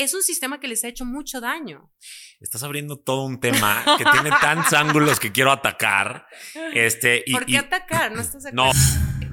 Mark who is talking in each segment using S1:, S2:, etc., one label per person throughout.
S1: es un sistema que les ha hecho mucho daño.
S2: Estás abriendo todo un tema que tiene tantos ángulos que quiero atacar. Este,
S1: ¿Por qué atacar? No estás
S2: No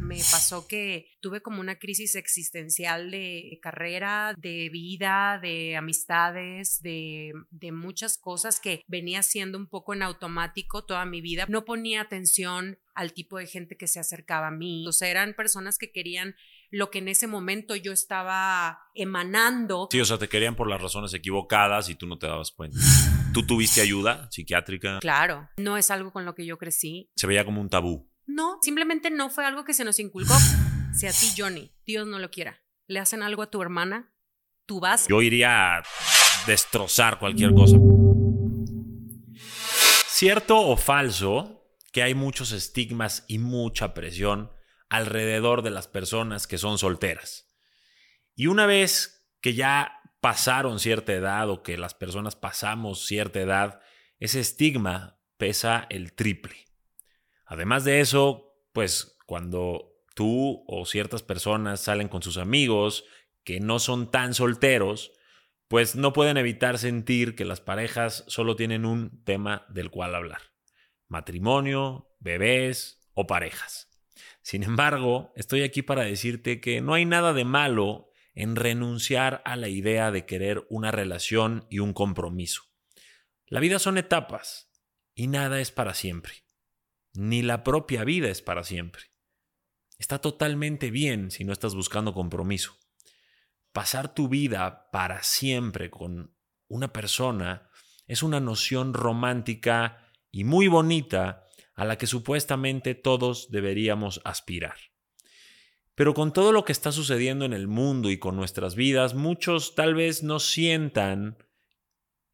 S1: me pasó que tuve como una crisis existencial de carrera, de vida, de amistades, de, de muchas cosas que venía siendo un poco en automático toda mi vida. No ponía atención al tipo de gente que se acercaba a mí. O sea, eran personas que querían lo que en ese momento yo estaba emanando.
S2: Sí, o sea, te querían por las razones equivocadas y tú no te dabas cuenta. ¿Tú tuviste ayuda psiquiátrica?
S1: Claro, no es algo con lo que yo crecí.
S2: Se veía como un tabú.
S1: No, simplemente no fue algo que se nos inculcó. Si a ti, Johnny, Dios no lo quiera, le hacen algo a tu hermana, tú vas.
S2: Yo iría a destrozar cualquier cosa. ¿Cierto o falso que hay muchos estigmas y mucha presión alrededor de las personas que son solteras? Y una vez que ya pasaron cierta edad o que las personas pasamos cierta edad, ese estigma pesa el triple. Además de eso, pues cuando tú o ciertas personas salen con sus amigos que no son tan solteros, pues no pueden evitar sentir que las parejas solo tienen un tema del cual hablar. Matrimonio, bebés o parejas. Sin embargo, estoy aquí para decirte que no hay nada de malo en renunciar a la idea de querer una relación y un compromiso. La vida son etapas y nada es para siempre ni la propia vida es para siempre. Está totalmente bien si no estás buscando compromiso. Pasar tu vida para siempre con una persona es una noción romántica y muy bonita a la que supuestamente todos deberíamos aspirar. Pero con todo lo que está sucediendo en el mundo y con nuestras vidas, muchos tal vez no sientan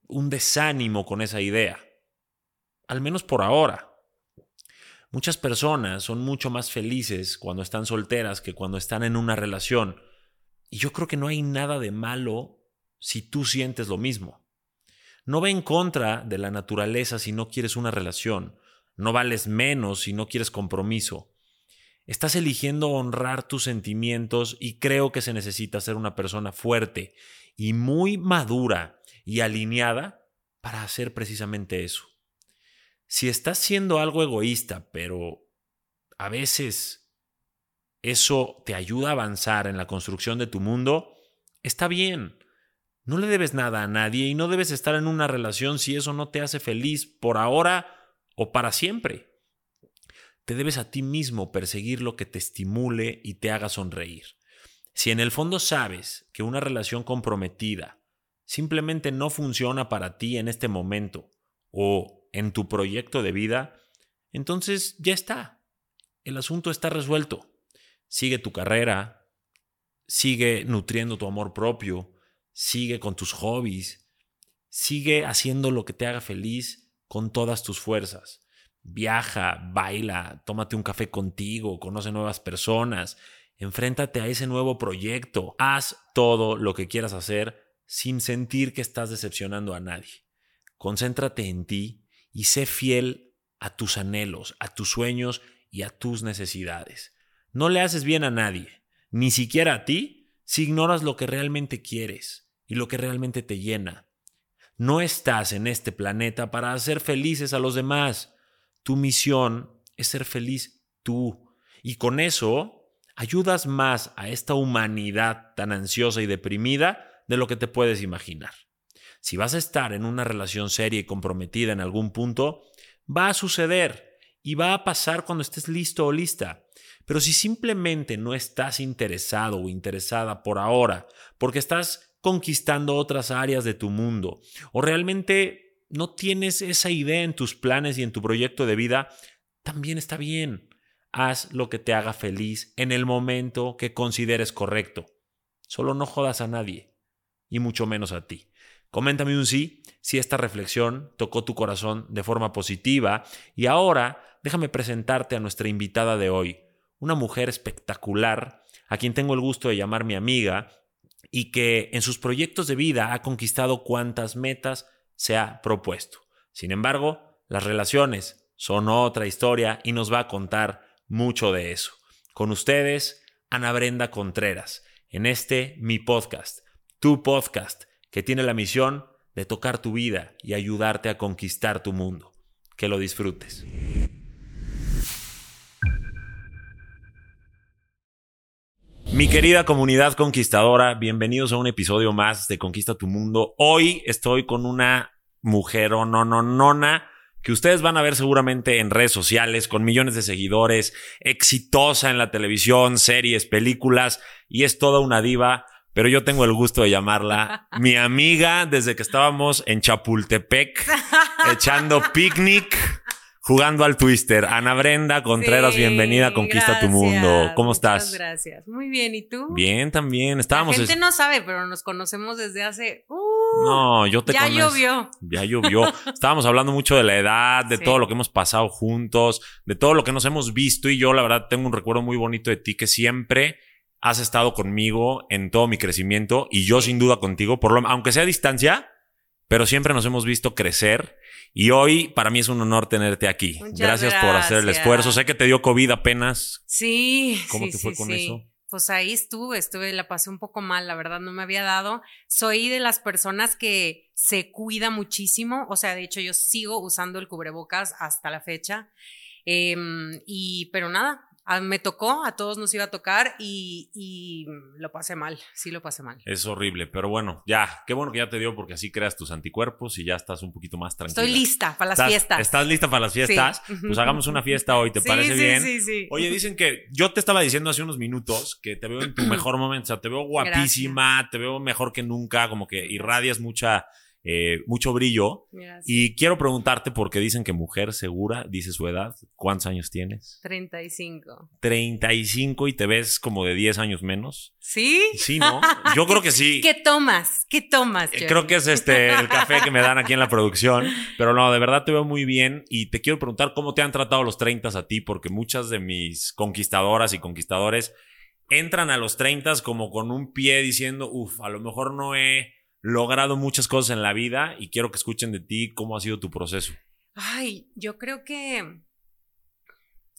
S2: un desánimo con esa idea. Al menos por ahora. Muchas personas son mucho más felices cuando están solteras que cuando están en una relación. Y yo creo que no hay nada de malo si tú sientes lo mismo. No va en contra de la naturaleza si no quieres una relación. No vales menos si no quieres compromiso. Estás eligiendo honrar tus sentimientos y creo que se necesita ser una persona fuerte y muy madura y alineada para hacer precisamente eso si estás siendo algo egoísta, pero a veces eso te ayuda a avanzar en la construcción de tu mundo, está bien. No le debes nada a nadie y no debes estar en una relación si eso no te hace feliz por ahora o para siempre. Te debes a ti mismo perseguir lo que te estimule y te haga sonreír. Si en el fondo sabes que una relación comprometida simplemente no funciona para ti en este momento o en tu proyecto de vida, entonces ya está. El asunto está resuelto. Sigue tu carrera, sigue nutriendo tu amor propio, sigue con tus hobbies, sigue haciendo lo que te haga feliz con todas tus fuerzas. Viaja, baila, tómate un café contigo, conoce nuevas personas, enfréntate a ese nuevo proyecto, haz todo lo que quieras hacer sin sentir que estás decepcionando a nadie. Concéntrate en ti y sé fiel a tus anhelos, a tus sueños y a tus necesidades. No le haces bien a nadie, ni siquiera a ti, si ignoras lo que realmente quieres y lo que realmente te llena. No estás en este planeta para hacer felices a los demás. Tu misión es ser feliz tú. Y con eso ayudas más a esta humanidad tan ansiosa y deprimida de lo que te puedes imaginar. Si vas a estar en una relación seria y comprometida en algún punto, va a suceder y va a pasar cuando estés listo o lista. Pero si simplemente no estás interesado o interesada por ahora, porque estás conquistando otras áreas de tu mundo, o realmente no tienes esa idea en tus planes y en tu proyecto de vida, también está bien. Haz lo que te haga feliz en el momento que consideres correcto. Solo no jodas a nadie, y mucho menos a ti. Coméntame un sí si esta reflexión tocó tu corazón de forma positiva y ahora déjame presentarte a nuestra invitada de hoy, una mujer espectacular a quien tengo el gusto de llamar mi amiga y que en sus proyectos de vida ha conquistado cuantas metas se ha propuesto. Sin embargo, las relaciones son otra historia y nos va a contar mucho de eso. Con ustedes, Ana Brenda Contreras, en este mi podcast, tu podcast que tiene la misión de tocar tu vida y ayudarte a conquistar tu mundo. Que lo disfrutes. Mi querida comunidad conquistadora, bienvenidos a un episodio más de Conquista tu Mundo. Hoy estoy con una mujer o no, no, nona que ustedes van a ver seguramente en redes sociales, con millones de seguidores, exitosa en la televisión, series, películas, y es toda una diva, pero yo tengo el gusto de llamarla mi amiga desde que estábamos en Chapultepec, echando picnic. Jugando al Twister. Ana Brenda Contreras, bienvenida Conquista tu Mundo. ¿Cómo estás?
S1: Muchas gracias. Muy bien, ¿y tú?
S2: Bien, también. Estábamos.
S1: La gente no sabe, pero nos conocemos desde hace. Uh,
S2: no, yo te
S1: Ya llovió.
S2: Ya llovió. Estábamos hablando mucho de la edad, de
S1: Sí.
S2: todo lo que hemos pasado juntos, de todo lo que nos hemos visto. Y yo, la verdad, tengo un recuerdo muy bonito de ti que siempre has estado conmigo en todo mi crecimiento y yo, sin duda, contigo, por lo, aunque sea a distancia, pero siempre nos hemos visto crecer. Y hoy para mí es un honor tenerte aquí.
S1: Muchas
S2: gracias, por hacer el esfuerzo. Sé que te dio COVID apenas.
S1: Sí.
S2: ¿Cómo
S1: sí,
S2: te fue
S1: sí,
S2: con
S1: sí.
S2: eso?
S1: Pues ahí estuve, estuve, la pasé un poco mal, la verdad no me había dado. Soy de las personas que se cuida muchísimo, o sea, de hecho yo sigo usando el cubrebocas hasta la fecha. Em, y, pero nada, a- me tocó, a todos nos iba a tocar y, y lo pasé mal, sí lo pasé mal.
S2: Es horrible, pero bueno, ya, qué bueno que ya te dio porque así creas tus anticuerpos y ya estás un poquito más tranquila.
S1: Estoy lista para las
S2: ¿Estás,
S1: fiestas.
S2: ¿Estás lista para las fiestas?
S1: Sí.
S2: Pues hagamos una fiesta hoy, ¿te
S1: Sí,
S2: parece
S1: sí,
S2: bien?
S1: Sí, sí,
S2: Oye, dicen que yo te estaba diciendo hace unos minutos que te veo en tu mejor momento, o sea, te veo guapísima, te veo mejor que nunca, como que irradias mucha, eh, mucho brillo.
S1: Gracias.
S2: Y quiero preguntarte, porque dicen que mujer segura, dice su edad, ¿cuántos años tienes?
S1: 35.
S2: 35 y te ves como de 10 años menos.
S1: ¿Sí?
S2: Sí, ¿no? Yo creo que sí.
S1: ¿Qué tomas? ¿Qué tomas?
S2: Eh? Creo que es este el café que me dan aquí en la producción. Pero no, de verdad te veo muy bien. Y te quiero preguntar cómo te han tratado los 30 a ti, porque muchas de mis conquistadoras y conquistadores entran a los 30 como con un pie diciendo, uff, a lo mejor no he logrado muchas cosas en la vida y quiero que escuchen de ti cómo ha sido tu proceso.
S1: Ay, yo creo que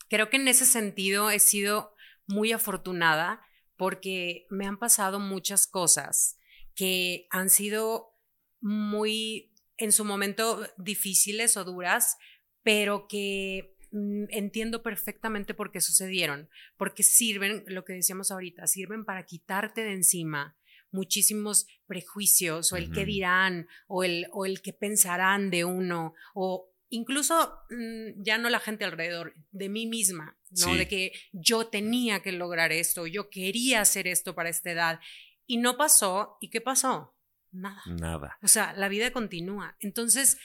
S1: creo que en ese sentido he sido muy afortunada porque me han pasado muchas cosas que han sido muy en su momento difíciles o duras, pero que mm, entiendo perfectamente por qué sucedieron, porque sirven, lo que decíamos ahorita, sirven para quitarte de encima muchísimos prejuicios o el qué
S2: Ujú.
S1: dirán o el, o el qué pensarán de uno o incluso mm, ya no la gente alrededor, de mí misma, ¿no?
S2: Sí.
S1: De que yo tenía que lograr esto, yo quería hacer esto para esta edad y no pasó. ¿Y qué pasó? Nada.
S2: Nada.
S1: O sea, la vida continúa. Entonces,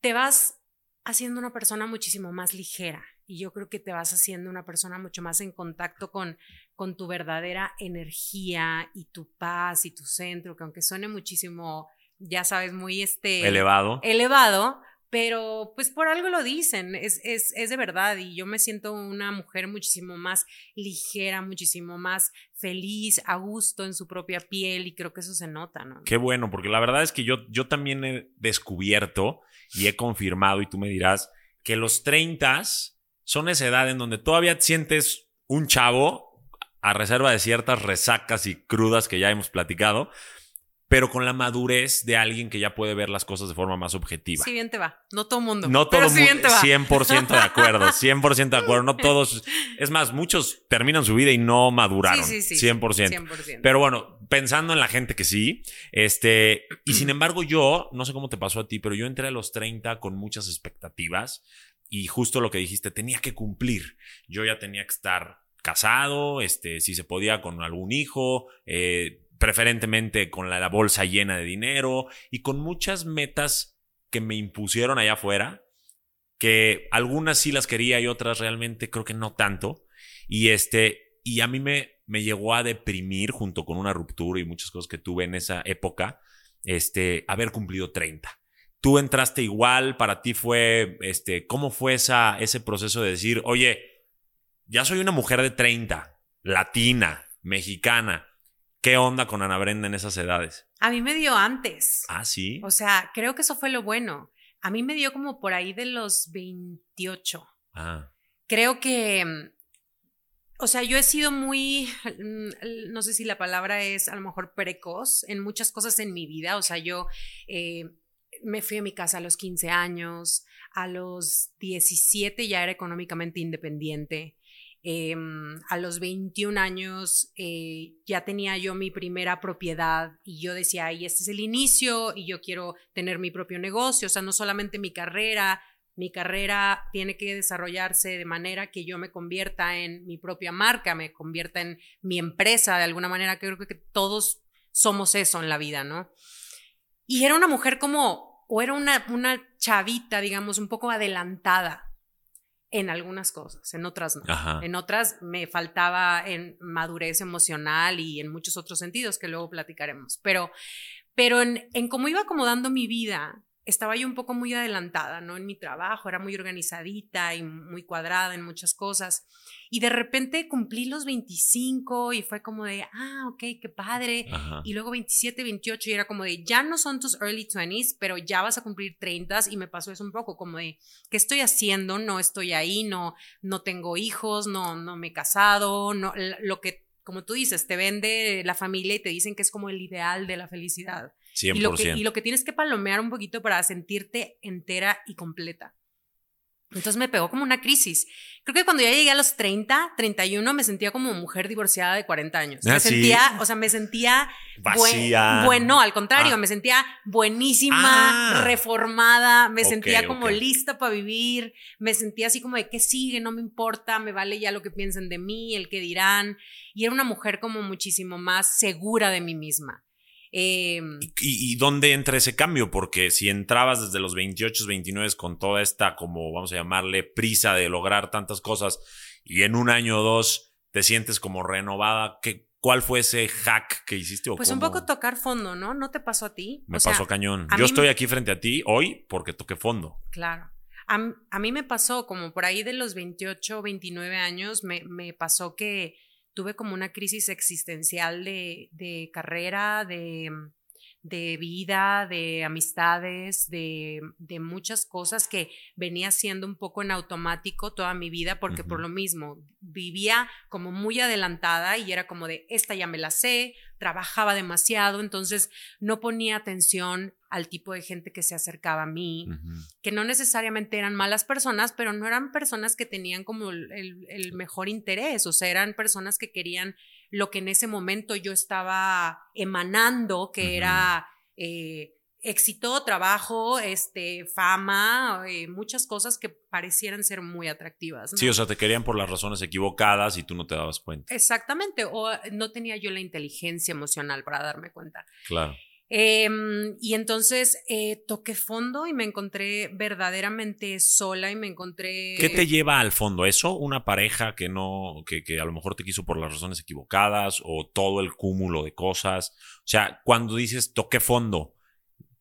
S1: te vas haciendo una persona muchísimo más ligera y yo creo que te vas haciendo una persona mucho más en contacto con, con tu verdadera energía y tu paz y tu centro, que aunque suene muchísimo, ya sabes, muy este
S2: Elevado.
S1: elevado, pero pues por algo lo dicen, es, es, es de verdad y yo me siento una mujer muchísimo más ligera, muchísimo más feliz, a gusto en su propia piel y creo que eso se nota, ¿no?
S2: Qué bueno, porque la verdad es que yo, yo también he descubierto y he confirmado, y tú me dirás, que los 30 son esa edad en donde todavía sientes un chavo, a reserva de ciertas resacas y crudas que ya hemos platicado, pero con la madurez de alguien que ya puede ver las cosas de forma más objetiva.
S1: Si bien te va, no todo mundo.
S2: No todo
S1: sí
S2: mu-
S1: bien te va.
S2: 100% de acuerdo, 100% de acuerdo. No todos. Es más, muchos terminan su vida y no maduraron.
S1: Sí, sí, sí.
S2: 100%.
S1: 100%.
S2: Pero bueno, pensando en la gente que sí, este, y sin embargo yo, no sé cómo te pasó a ti, pero yo entré a los 30 con muchas expectativas y justo lo que dijiste, tenía que cumplir. Yo ya tenía que estar casado, este, si se podía con algún hijo, eh, preferentemente con la, la bolsa llena de dinero y con muchas metas que me impusieron allá afuera, que algunas sí las quería y otras realmente creo que no tanto. Y este, y a mí me, me llegó a deprimir junto con una ruptura y muchas cosas que tuve en esa época, este, haber cumplido 30. Tú entraste igual, para ti fue, este, ¿cómo fue esa, ese proceso de decir, oye, ya soy una mujer de 30, latina, mexicana, ¿qué onda con Ana Brenda en esas edades?
S1: A mí me dio antes.
S2: Ah, sí.
S1: O sea, creo que eso fue lo bueno. A mí me dio como por ahí de los 28.
S2: Ah,
S1: Creo que, mm, o sea, yo he sido muy, mm, no sé si la palabra es a lo mejor precoz en muchas cosas en mi vida. O sea, yo eh, me fui a mi casa a los 15 años, a los 17 ya era económicamente independiente. Em, a los 21 años eh, ya tenía yo mi primera propiedad y yo decía, ay, este es el inicio y yo quiero tener mi propio negocio, o sea, no solamente mi carrera, mi carrera tiene que desarrollarse de manera que yo me convierta en mi propia marca, me convierta en mi empresa, de alguna manera creo que todos somos eso en la vida, ¿no? Y era una mujer como, o era una, una chavita, digamos, un poco adelantada en algunas cosas, en otras no. En otras me faltaba en madurez emocional y en muchos otros sentidos que luego platicaremos. Pero, pero en, en cómo iba acomodando mi vida, estaba yo un poco muy adelantada, ¿no? En mi trabajo, era muy organizadita y muy cuadrada en muchas cosas. Y de repente cumplí los 25 y fue como de, ah, ok, qué padre. Y luego 27, 28 y era como de, ya no son tus early 20s, pero ya vas a cumplir 30 y me pasó eso un poco como de, ¿qué estoy haciendo? No estoy ahí, no, no tengo hijos, no, no me he casado, no, lo que, como tú dices, te vende la familia y te dicen que es como el ideal de la felicidad. Y lo, que, y lo que tienes que palomear un poquito para sentirte entera y completa. Entonces me pegó como una crisis. Creo que cuando ya llegué a los 30, 31, me sentía como mujer divorciada de 40 años. me ah, sentía, o sea, me sentía bueno, al contrario, ah. me sentía buenísima, ah. reformada, me sentía como lista para vivir, me sentía así como de qué sigue, no me importa, me vale ya lo que piensen de mí, el que dirán. Y era una mujer como muchísimo más segura de mí misma.
S2: Em, ¿Y, dónde entra ese cambio? Porque si entrabas desde los 28, 29 con toda esta, como vamos a llamarle, prisa de lograr tantas cosas y en un año o dos te sientes como renovada, ¿qué, ¿cuál fue ese hack que hiciste?
S1: pues un poco tocar fondo, ¿no? ¿No te pasó a ti?
S2: Me pasó cañón. Yo estoy aquí frente a ti hoy porque toqué fondo.
S1: Claro. A, mí me pasó como por ahí de los 28, 29 años, me, me pasó que tuve como una crisis existencial de, de carrera, de, de, vida, de amistades, de, de, muchas cosas que venía siendo un poco en automático toda mi vida, porque por lo mismo vivía como muy adelantada y era como de, esta ya me la sé, trabajaba demasiado, entonces no ponía atención al tipo de gente que se acercaba a mí, que no necesariamente eran malas personas, pero no eran personas que tenían como el, mejor interés, o sea, eran personas que querían lo que en ese momento yo estaba emanando, que era... Eh, éxito, trabajo, este, fama, eh, muchas cosas que parecieran ser muy atractivas.
S2: Sí, o sea, te querían por las razones equivocadas y tú no te dabas cuenta.
S1: Exactamente, o no tenía yo la inteligencia emocional para darme cuenta.
S2: Claro.
S1: Em, y entonces eh, toqué fondo y me encontré verdaderamente sola y me encontré...
S2: ¿Qué te lleva al fondo? ¿Eso? ¿Una pareja que no, que, que a lo mejor te quiso por las razones equivocadas o todo el cúmulo de cosas? O sea, cuando dices toqué fondo,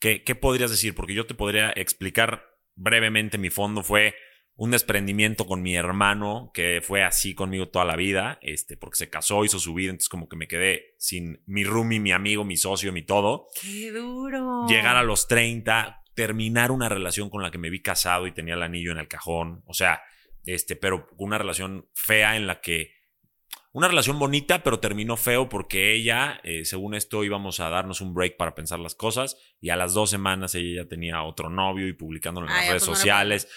S2: ¿Qué, podrías decir? Porque yo te podría explicar brevemente mi fondo. Fue un desprendimiento con mi hermano, que fue así conmigo toda la vida, este, porque se casó, hizo su vida, entonces como que me quedé sin mi roomie, mi amigo, mi socio, mi todo.
S1: ¡Qué duro!
S2: Llegar a los 30, terminar una relación con la que me vi casado y tenía el anillo en el cajón, o sea, este, pero una relación fea en la que una relación bonita, pero terminó feo porque ella, eh, según esto, íbamos a darnos un break para pensar las cosas y a las dos semanas ella ya tenía otro novio y publicándolo en las redes pues sociales.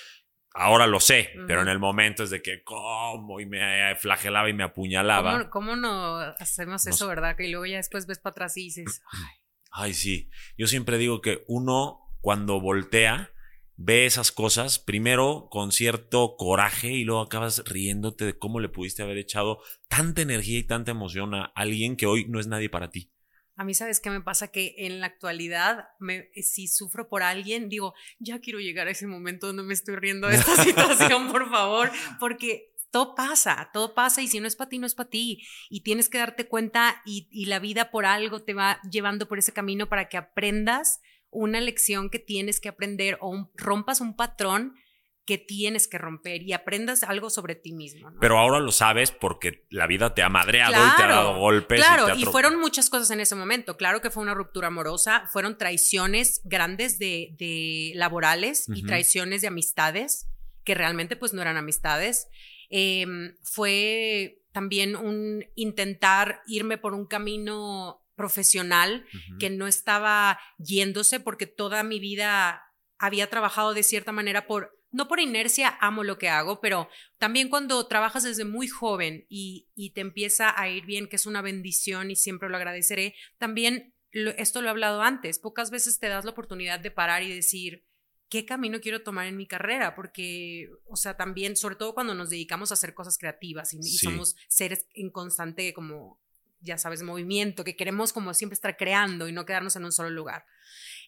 S2: Ahora lo sé, pero en el momento es de que, ¿cómo? Y me flagelaba y me apuñalaba.
S1: ¿Cómo, no hacemos eso, verdad? Que luego ya después ves para atrás y dices, ay.
S2: Ay, sí. Yo siempre digo que uno, cuando voltea, ve esas cosas, primero con cierto coraje y luego acabas riéndote de cómo le pudiste haber echado tanta energía y tanta emoción a alguien que hoy no es nadie para ti.
S1: A mí, ¿sabes qué me pasa? Que en la actualidad, me, si sufro por alguien, digo, ya quiero llegar a ese momento donde me estoy riendo de esta situación, por favor, porque todo pasa, todo pasa y si no es para ti, no es para ti. Y tienes que darte cuenta y, y la vida por algo te va llevando por ese camino para que aprendas una lección que tienes que aprender o rompas un patrón que tienes que romper y aprendas algo sobre ti mismo.
S2: Pero ahora lo sabes porque la vida te ha madreado y te ha dado golpes.
S1: Claro, y, fueron muchas cosas en ese momento. Claro que fue una ruptura amorosa, fueron traiciones grandes de, laborales y traiciones de amistades que realmente pues no eran amistades. Em, fue también un intentar irme por un camino profesional que no estaba yéndose porque toda mi vida había trabajado de cierta manera por, no por inercia amo lo que hago, pero también cuando trabajas desde muy joven y, te empieza a ir bien, que es una bendición y siempre lo agradeceré, también esto lo he hablado antes, pocas veces te das la oportunidad de parar y decir, qué camino quiero tomar en mi carrera, porque, o sea, también, sobre todo cuando nos dedicamos a hacer cosas creativas y, somos seres en constante, como, ya sabes, movimiento, que queremos como siempre estar creando y no quedarnos en un solo lugar.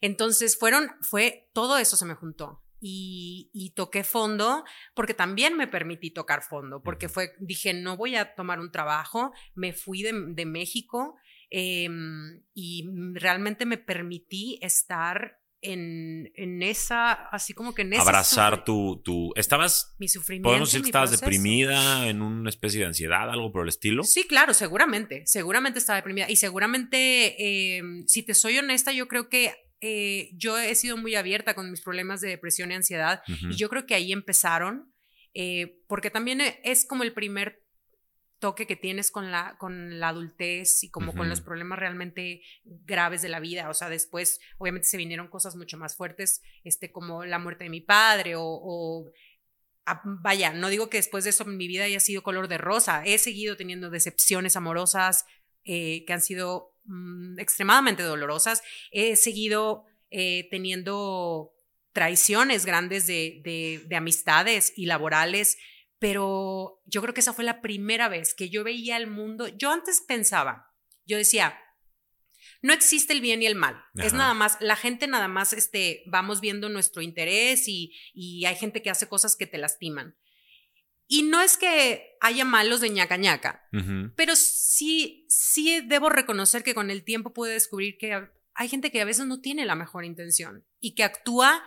S1: Entonces, fueron, fue, todo eso se me juntó. Y, toqué fondo porque también me permití tocar fondo, porque fue, dije, no voy a tomar un trabajo, me fui de, México em, y realmente me permití estar en, en, esa, así como que en esa.
S2: Abrazar tu, tu. ¿Estabas.
S1: Mi sufrimiento.
S2: ¿Podemos decir que estabas deprimida, en una especie de ansiedad, algo por el estilo?
S1: Sí, claro, seguramente. Seguramente estaba deprimida. Y seguramente, em, si te soy honesta, yo creo que eh, yo he sido muy abierta con mis problemas de depresión y ansiedad. Y yo creo que ahí empezaron. Eh, porque también es como el primer toque que tienes con la, con la adultez y como con los problemas realmente graves de la vida. O sea, después obviamente se vinieron cosas mucho más fuertes, este, como la muerte de mi padre o, ah, vaya, no digo que después de eso mi vida haya sido color de rosa. He seguido teniendo decepciones amorosas eh, que han sido mm, extremadamente dolorosas. He seguido eh, teniendo traiciones grandes de, de amistades y laborales pero yo creo que esa fue la primera vez que yo veía el mundo. Yo antes pensaba, yo decía, no existe el bien y el mal. Es nada más, la gente nada más, este, vamos viendo nuestro interés y, y, hay gente que hace cosas que te lastiman. Y no es que haya malos de ñaca ñaca, pero sí, sí debo reconocer que con el tiempo pude descubrir que hay gente que a veces no tiene la mejor intención y que actúa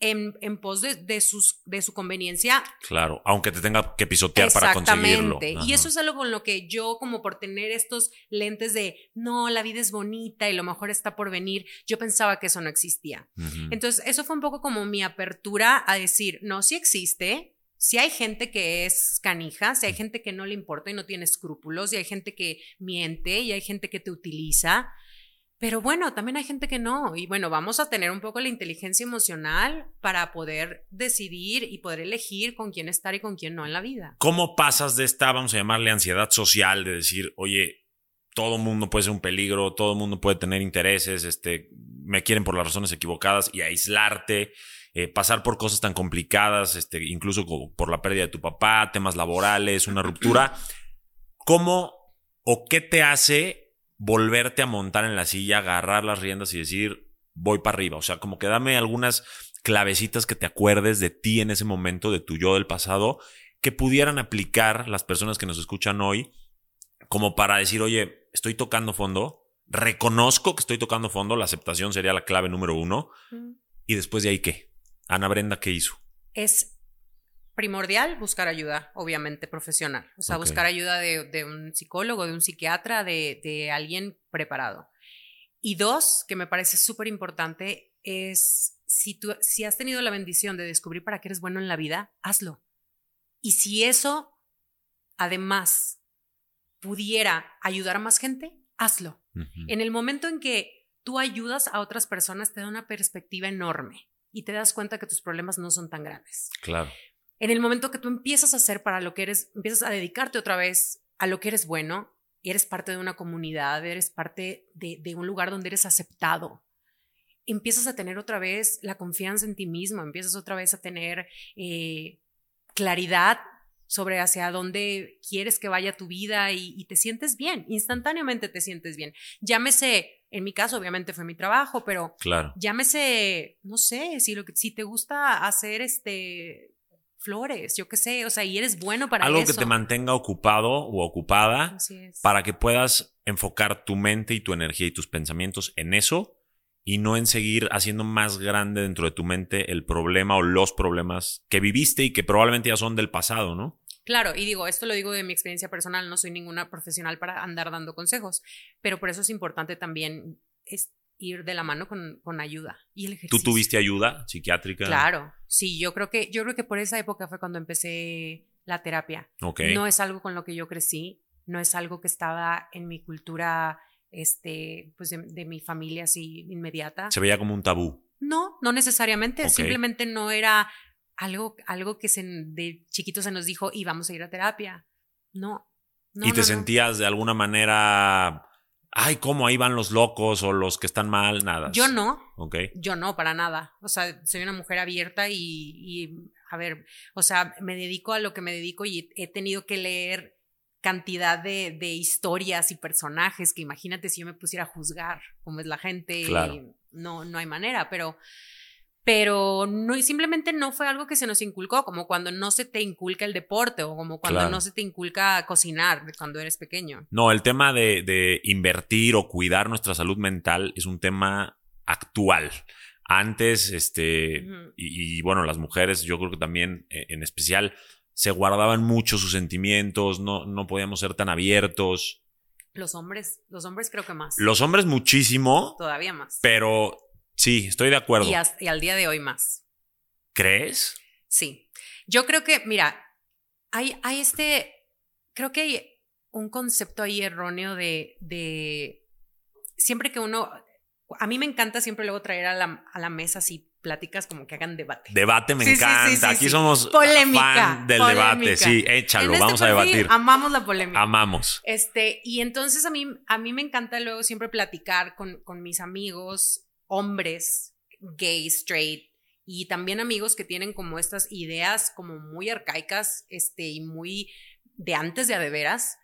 S1: en, pos de, sus, de su conveniencia.
S2: Claro, aunque te tenga que pisotear para conseguirlo.
S1: Y eso es algo con lo que yo, como por tener estos lentes de, no, la vida es bonita y lo mejor está por venir, yo pensaba que eso no existía. Entonces, eso fue un poco como mi apertura a decir, no, sí existe, si hay gente que es canija, si hay gente que no le importa y no tiene escrúpulos, y hay gente que miente, y hay gente que te utiliza, pero bueno, también hay gente que no. Y bueno, vamos a tener un poco la inteligencia emocional para poder decidir y poder elegir con quién estar y con quién no en la vida.
S2: ¿Cómo pasas de esta, vamos a llamarle ansiedad social, de decir, oye, todo mundo puede ser un peligro, todo mundo puede tener intereses, este, me quieren por las razones equivocadas y aislarte, eh, pasar por cosas tan complicadas, este, incluso por la pérdida de tu papá, temas laborales, una ruptura? ¿Cómo o qué te hace volverte a montar en la silla, agarrar las riendas y decir, voy para arriba. O sea, como que dame algunas clavecitas que te acuerdes de ti en ese momento, de tu yo del pasado, que pudieran aplicar las personas que nos escuchan hoy, como para decir, oye, estoy tocando fondo, reconozco que estoy tocando fondo, la aceptación sería la clave número uno, y después de ahí, ¿qué? Ana Brenda, ¿qué hizo?
S1: Es primordial buscar ayuda, obviamente, profesional. O sea, buscar ayuda de, un psicólogo, de un psiquiatra, de, alguien preparado. Y dos, que me parece súper importante, es si, tú, si has tenido la bendición de descubrir para qué eres bueno en la vida, hazlo. Y si eso, además, pudiera ayudar a más gente, hazlo. En el momento en que tú ayudas a otras personas, te da una perspectiva enorme y te das cuenta que tus problemas no son tan graves.
S2: Claro
S1: en el momento que tú empiezas a hacer para lo que eres, empiezas a dedicarte otra vez a lo que eres bueno, y eres parte de una comunidad, eres parte de, un lugar donde eres aceptado, empiezas a tener otra vez la confianza en ti mismo, empiezas otra vez a tener eh, claridad sobre hacia dónde quieres que vaya tu vida y, te sientes bien, instantáneamente te sientes bien. Llámese, en mi caso obviamente fue mi trabajo, pero
S2: claro.
S1: llámese, no sé, si, lo que, si te gusta hacer este flores, yo qué sé, o sea, y eres bueno para
S2: Algo que te mantenga ocupado o ocupada para que puedas enfocar tu mente y tu energía y tus pensamientos en eso y no en seguir haciendo más grande dentro de tu mente el problema o los problemas que viviste y que probablemente ya son del pasado, ¿no?
S1: Claro, y digo, esto lo digo de mi experiencia personal, no soy ninguna profesional para andar dando consejos, pero por eso es importante también ir de la mano con, con ayuda y el ejercicio.
S2: ¿Tú tuviste ayuda psiquiátrica?
S1: Claro, sí, yo creo que yo creo que por esa época fue cuando empecé la terapia.
S2: Ok.
S1: No es algo con lo que yo crecí, no es algo que estaba en mi cultura, este, pues de, mi familia así inmediata.
S2: Se veía como un tabú.
S1: No, no necesariamente, simplemente no era algo, algo que se, de chiquito se nos dijo y vamos a ir a terapia. No.
S2: ¿Y te sentías de alguna manera, ay, cómo ahí van los locos o los que están mal? Nada.
S1: Yo no.
S2: Ok.
S1: Yo no, para nada. O sea, soy una mujer abierta y, y, a ver, o sea, me dedico a lo que me dedico y he tenido que leer cantidad de, de, historias y personajes que imagínate si yo me pusiera a juzgar cómo es la gente, no, no hay manera, pero, pero no, simplemente no fue algo que se nos inculcó, como cuando no se te inculca el deporte o como cuando no se te inculca cocinar cuando eres pequeño.
S2: No, el tema de, de invertir o cuidar nuestra salud mental es un tema actual. Antes, este, y, y, bueno, las mujeres, yo creo que también e, en especial, se guardaban mucho sus sentimientos, no, no podíamos ser tan abiertos.
S1: Los hombres, los hombres creo que más.
S2: Los hombres muchísimo.
S1: Todavía más.
S2: Pero sí, estoy de acuerdo.
S1: Y, al día de hoy más.
S2: ¿Crees?
S1: Sí. Yo creo que, mira, hay, hay este, creo que hay un concepto ahí erróneo de, de, siempre que uno, a mí me encanta siempre luego traer a la, a la mesa así pláticas como que hagan debate.
S2: Debate me encanta. Aquí somos polémica, del debate. Sí, échalo, este vamos a debatir.
S1: Amamos la polémica.
S2: Amamos.
S1: Este, y entonces a mí, a mí me encanta luego siempre platicar con, con mis amigos, hombres, gay, straight, y también amigos que tienen como estas ideas como muy arcaicas, este, y muy de antes de a de veras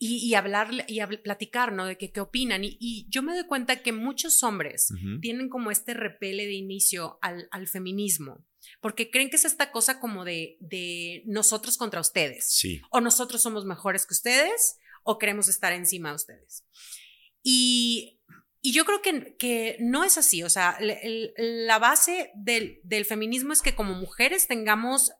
S1: y, hablar y platicar, ¿no? De que, qué opinan. Y, yo me doy cuenta que muchos hombres tienen como este repele de inicio al, al, feminismo, porque creen que es esta cosa como de, de nosotros contra ustedes.
S2: Sí.
S1: O nosotros somos mejores que ustedes, o queremos estar encima de ustedes. Y, y yo creo que, que, no es así. O sea, la base del, del feminismo es que como mujeres tengamos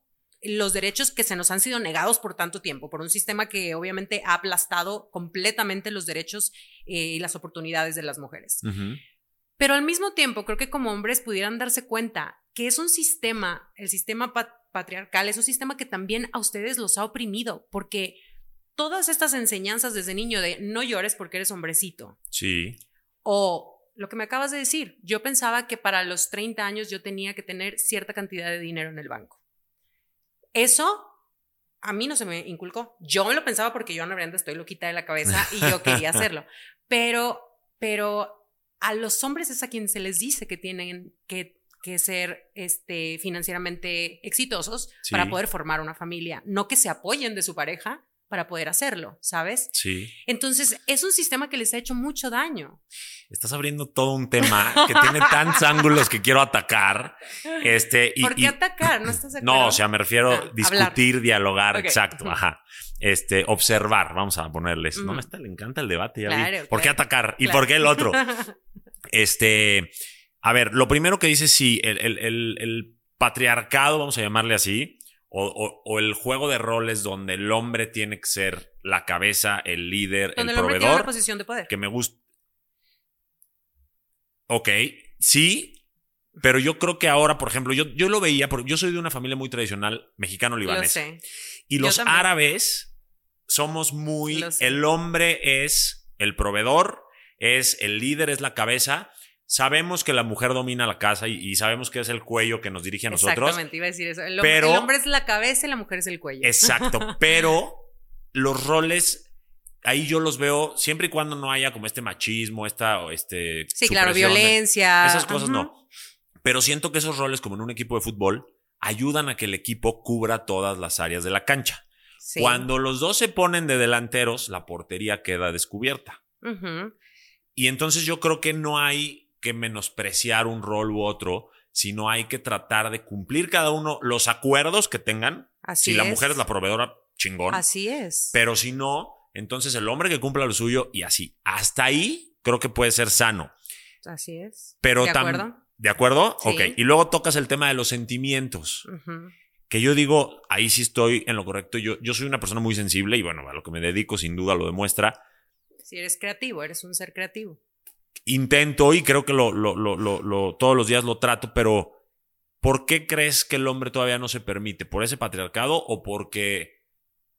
S1: los derechos que se nos han sido negados por tanto tiempo, por un sistema que obviamente ha aplastado completamente los derechos eh, y las oportunidades de las mujeres. Pero al mismo tiempo, creo que como hombres pudieran darse cuenta que es un sistema, el sistema patriarcal, es un sistema que también a ustedes los ha oprimido, porque todas estas enseñanzas desde niño de no llores porque eres hombrecito.
S2: Sí.
S1: O lo que me acabas de decir, yo pensaba que para los 30 años yo tenía que tener cierta cantidad de dinero en el banco. Eso a mí no se me inculcó. Yo me lo pensaba porque yo, Ana Brenda, estoy loquita de la cabeza y yo quería hacerlo. Pero, pero a los hombres es a quien se les dice que tienen que, ser este, financieramente exitosos para poder formar una familia, no que se apoyen de su pareja, para poder hacerlo, ¿sabes?
S2: Sí.
S1: Entonces, es un sistema que les ha hecho mucho daño.
S2: Estás abriendo todo un tema que tiene tantos ángulos que quiero atacar. Este,
S1: y, ¿Por qué atacar? ¿No estás
S2: No, o sea, me refiero a discutir, dialogar, exacto, ajá. Este, observar, vamos a ponerles. No me está, le encanta el debate, ya ¿Por qué atacar? ¿Y por qué el otro? este, a ver, lo primero que dice, sí, el patriarcado, vamos a llamarle así, o, el juego de roles donde el hombre tiene que ser la cabeza, el líder, el, proveedor.
S1: posición de poder.
S2: Que me gusta. Ok, sí, pero yo creo que ahora, por ejemplo, yo, yo lo veía, porque yo soy de una familia muy tradicional mexicano-libanesa. Y los árabes somos muy. El hombre es el proveedor, es el líder, es la cabeza sabemos que la mujer domina la casa y, sabemos que es el cuello que nos dirige a nosotros.
S1: Exactamente, iba a decir eso. El, pero, el hombre es la cabeza y la mujer es el cuello.
S2: Exacto, pero los roles ahí yo los veo siempre y cuando no haya como este machismo, esta este
S1: Sí, claro, violencia.
S2: Esas cosas no. Pero siento que esos roles como en un equipo de fútbol ayudan a que el equipo cubra todas las áreas de la cancha. Cuando los dos se ponen de delanteros, la portería queda descubierta. Y entonces yo creo que no hay que menospreciar un rol u otro, sino hay que tratar de cumplir cada uno los acuerdos que tengan.
S1: Así
S2: si la mujer es la proveedora, chingón.
S1: Así es.
S2: Pero si no, entonces el hombre que cumpla lo suyo y así. Hasta ahí creo que puede ser sano.
S1: Así es.
S2: Pero ¿De acuerdo? ¿De acuerdo? Ok. Y luego tocas el tema de los sentimientos. Que yo digo, ahí sí estoy en lo correcto. Yo, yo soy una persona muy sensible y bueno, a lo que me dedico sin duda lo demuestra.
S1: Si eres creativo, eres un ser creativo
S2: intento y creo que lo, lo, todos los días lo trato, pero ¿por qué crees que el hombre todavía no se permite? ¿Por ese patriarcado o porque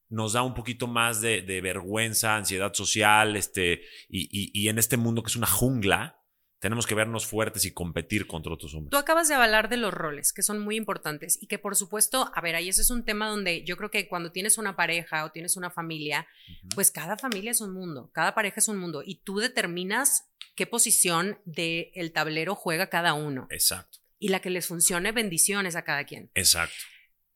S2: nos da un poquito más de, vergüenza, ansiedad social, este, y, en este mundo que es una jungla, tenemos que vernos fuertes y competir contra otros hombres.
S1: Tú acabas de hablar de los roles, que son muy importantes y que por supuesto, a ver, ahí ese es un tema donde yo creo que cuando tienes una pareja o tienes una familia, pues cada familia es un mundo, cada pareja es un mundo y tú determinas qué posición del tablero juega cada uno.
S2: Exacto.
S1: Y la que les funcione, bendiciones a cada quien.
S2: Exacto.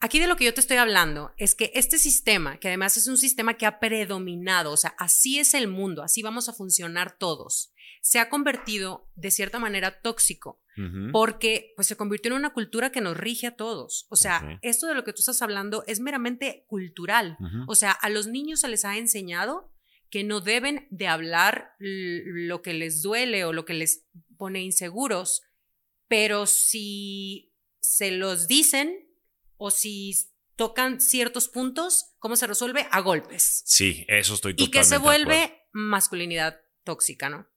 S1: Aquí de lo que yo te estoy hablando es que este sistema, que además es un sistema que ha predominado, o sea, así es el mundo, así vamos a funcionar todos, se ha convertido de cierta manera tóxico, porque pues se convirtió en una cultura que nos rige a todos. O sea, esto de lo que tú estás hablando es meramente cultural. O sea, a los niños se les ha enseñado que no deben de hablar lo que les duele o lo que les pone inseguros, pero si se los dicen, o si tocan ciertos puntos, ¿cómo se resuelve? A golpes.
S2: Sí, eso estoy totalmente
S1: Y que se vuelve masculinidad tóxica, ¿no?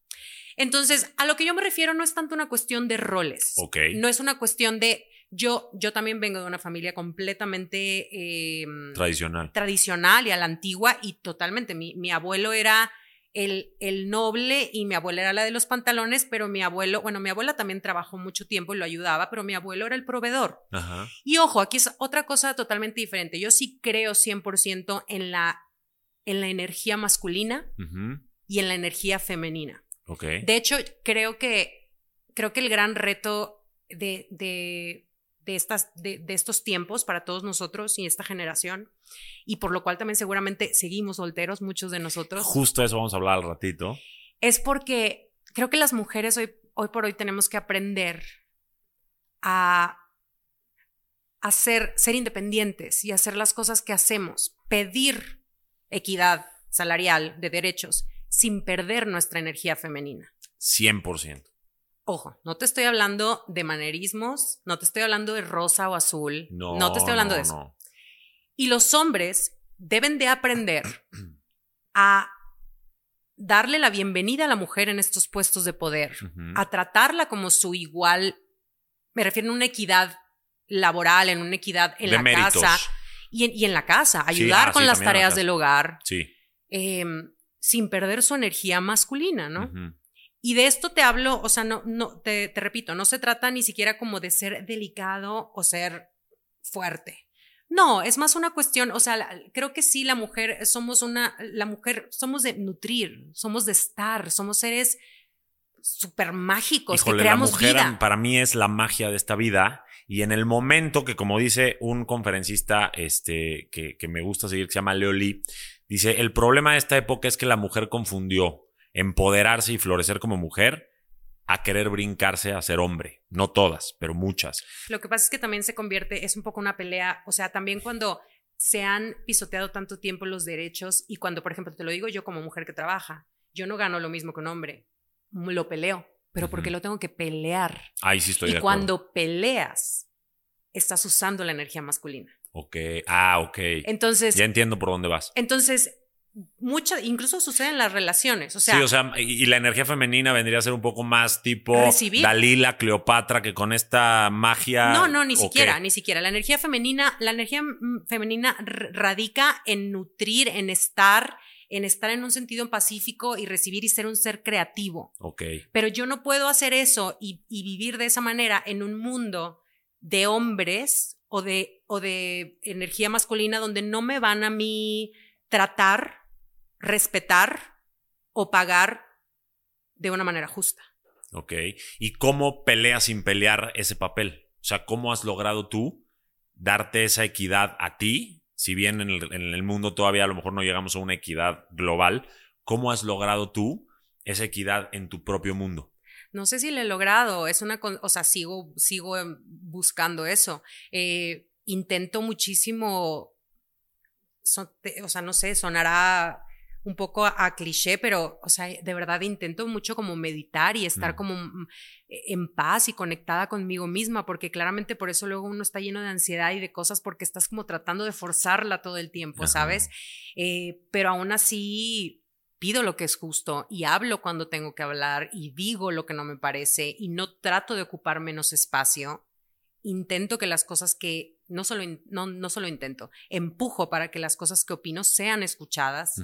S1: Entonces, a lo que yo me refiero no es tanto una cuestión de roles.
S2: Ok.
S1: No es una cuestión de. Yo, yo también vengo de una familia completamente.
S2: Em, tradicional.
S1: Tradicional y a la antigua, y totalmente. Mi, mi abuelo era el, noble y mi abuela era la de los pantalones, pero mi abuelo, bueno, mi abuela también trabajó mucho tiempo y lo ayudaba, pero mi abuelo era el proveedor. Y ojo, aquí es otra cosa totalmente diferente. Yo sí creo 100% en la, en la energía masculina y en la energía femenina. De hecho, creo que, creo que el gran reto de, de, estas, de, estos tiempos para todos nosotros y esta generación, y por lo cual también seguramente seguimos solteros, muchos de nosotros.
S2: Justo eso vamos a hablar al ratito.
S1: Es porque creo que las mujeres hoy, hoy por hoy tenemos que aprender a, hacer ser, independientes y hacer las cosas que hacemos, pedir equidad salarial de derechos sin perder nuestra energía femenina.
S2: 100%.
S1: Ojo, no te estoy hablando de manerismos, no te estoy hablando de rosa o azul, no, no te estoy hablando de eso. Y los hombres deben de aprender a darle la bienvenida a la mujer en estos puestos de poder, a tratarla como su igual, me refiero a una equidad laboral, en una equidad en la casa y en, la casa, ayudar ah, con las tareas del hogar, em, sin perder su energía masculina, ¿no? Y de esto te hablo, o sea, no, no, te, repito, no se trata ni siquiera como de ser delicado o ser fuerte. No, es más una cuestión, o sea, creo que sí, la mujer, somos una, la mujer, somos de nutrir, somos de estar, somos seres súper mágicos que creamos la mujer
S2: para mí es la magia de esta vida y en el momento que como dice un conferencista este que, que me gusta seguir que se llama Leo Lee dice el problema de esta época es que la mujer confundió empoderarse y florecer como mujer a querer brincarse a ser hombre. No todas, pero muchas.
S1: Lo que pasa es que también se convierte, es un poco una pelea, o sea, también cuando se han pisoteado tanto tiempo los derechos y cuando, por ejemplo, te lo digo yo como mujer que trabaja, yo no gano lo mismo que un hombre, lo peleo, pero porque lo tengo que pelear.
S2: Ahí sí estoy
S1: y cuando peleas, estás usando la energía masculina.
S2: Ok, ah, ok.
S1: Entonces...
S2: Ya entiendo por dónde vas.
S1: Entonces, mucha, incluso sucede en las relaciones. O sea,
S2: sí, o sea, y la energía femenina vendría a ser un poco más tipo Dalila, Cleopatra, que con esta magia.
S1: No, no, ni siquiera, ni siquiera. La energía femenina, la energía femenina radica en nutrir, en estar, en estar en un sentido pacífico y recibir y ser un ser creativo.
S2: Ok.
S1: Pero yo no puedo hacer eso y, y vivir de esa manera en un mundo de hombres o de, o de energía masculina donde no me van a mí tratar respetar o pagar de una manera justa.
S2: Ok. ¿Y cómo peleas sin pelear ese papel? O sea, ¿cómo has logrado tú darte esa equidad a ti? Si bien en el, mundo todavía a lo mejor no llegamos a una equidad global, ¿cómo has logrado tú esa equidad en tu propio mundo?
S1: No sé si lo he logrado, es una, o sea, sigo, sigo buscando eso. Eh, intento muchísimo, o sea, no sé, sonará un poco a, cliché, pero, o sea, de verdad intento mucho como meditar y estar como mm, e, en paz y conectada conmigo misma, porque claramente por eso luego uno está lleno de ansiedad y de cosas porque estás como tratando de forzarla todo el tiempo, ¿sabes? Eh, pero aún así pido lo que es justo y hablo cuando tengo que hablar y digo lo que no me parece y no trato de ocupar menos espacio. Intento que las cosas que no solo, no, no solo intento, empujo para que las cosas que opino sean escuchadas,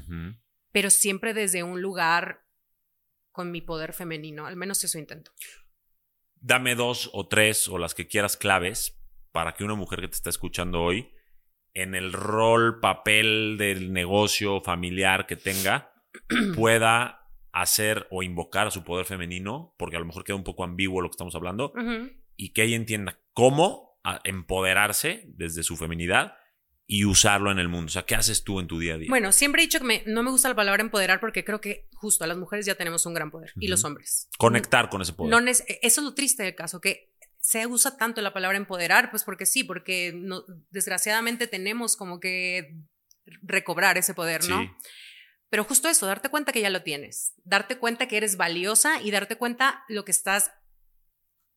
S1: pero siempre desde un lugar con mi poder femenino, al menos eso intento.
S2: Dame dos o tres o las que quieras claves para que una mujer que te está escuchando hoy, en el rol, papel del negocio familiar que tenga, pueda hacer o invocar a su poder femenino, porque a lo mejor queda un poco ambiguo lo que estamos hablando, y que ella entienda cómo empoderarse desde su feminidad y usarlo en el mundo. O sea, ¿qué haces tú en tu día a día?
S1: Bueno, siempre he dicho que no me gusta la palabra empoderar porque creo que justo a las mujeres ya tenemos un gran poder y los hombres.
S2: Conectar con ese poder.
S1: No, eso es lo triste del caso, que se usa tanto la palabra empoderar, pues porque sí, porque no, desgraciadamente tenemos como que recobrar ese poder, ¿no? Sí. Pero justo eso, darte cuenta que ya lo tienes, darte cuenta que eres valiosa y darte cuenta lo que estás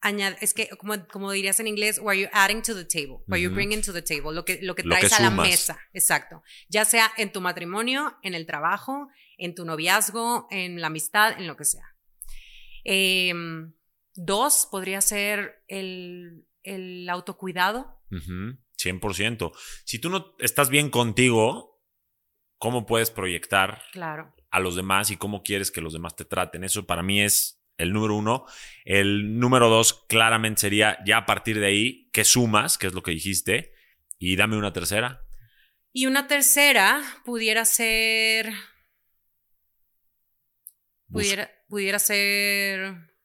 S1: añadiendo, es que como, como dirías en inglés, what you adding to the table, what you bringing to the table, lo que, lo que traes a la mesa, exacto. Ya sea en tu matrimonio, en el trabajo, en tu noviazgo, en la amistad, en lo que sea. Em, dos, podría ser el, el autocuidado.
S2: 100%. Si tú no estás bien contigo, cómo puedes proyectar a los demás y cómo quieres que los demás te traten. Eso para mí es el número uno. El número dos claramente sería ya a partir de ahí, ¿qué sumas? Que es lo que dijiste. Y dame una tercera.
S1: Y una tercera pudiera ser... Pudiera, pudiera ser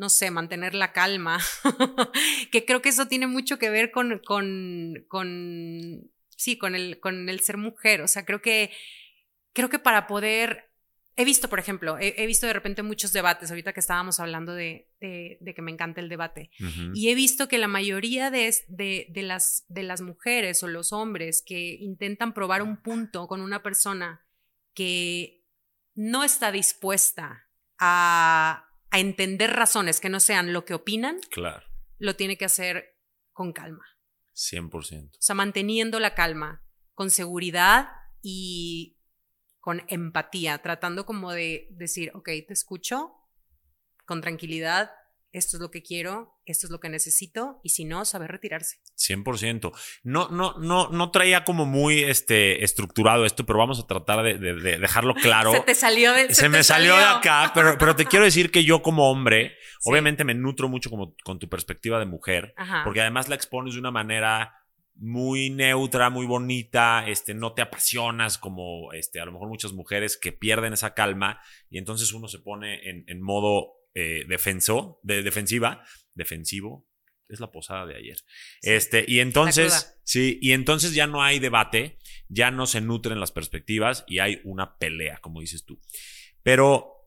S1: no sé, mantener la calma, que creo que eso tiene mucho que ver con, con, con sí, con el, con el ser mujer. O sea, creo que, creo que para poder He visto, por ejemplo, he, visto de repente muchos debates, ahorita que estábamos hablando de, de, que me encanta el debate, y he visto que la mayoría de, de, las, de las mujeres o los hombres que intentan probar un punto con una persona que no está dispuesta a, a entender razones que no sean lo que opinan,
S2: claro.
S1: lo tiene que hacer con calma.
S2: 100%. O
S1: sea, manteniendo la calma, con seguridad y con empatía, tratando como de decir, ok, te escucho con tranquilidad, esto es lo que quiero, esto es lo que necesito, y si no, saber retirarse.
S2: 100%. No, no, no, no traía como muy este, estructurado esto, pero vamos a tratar de, dejarlo claro.
S1: se te salió del...
S2: Se, me salió. de acá, pero, pero te quiero decir que yo como hombre, obviamente me nutro mucho como, con tu perspectiva de mujer, porque además la expones de una manera muy neutra, muy bonita, este, no te apasionas como este, a lo mejor muchas mujeres que pierden esa calma y entonces uno se pone en, en modo eh, defenso, de defensiva, defensivo, es la posada de ayer. Este, y entonces, sí, y entonces ya no hay debate, ya no se nutren las perspectivas y hay una pelea, como dices tú. Pero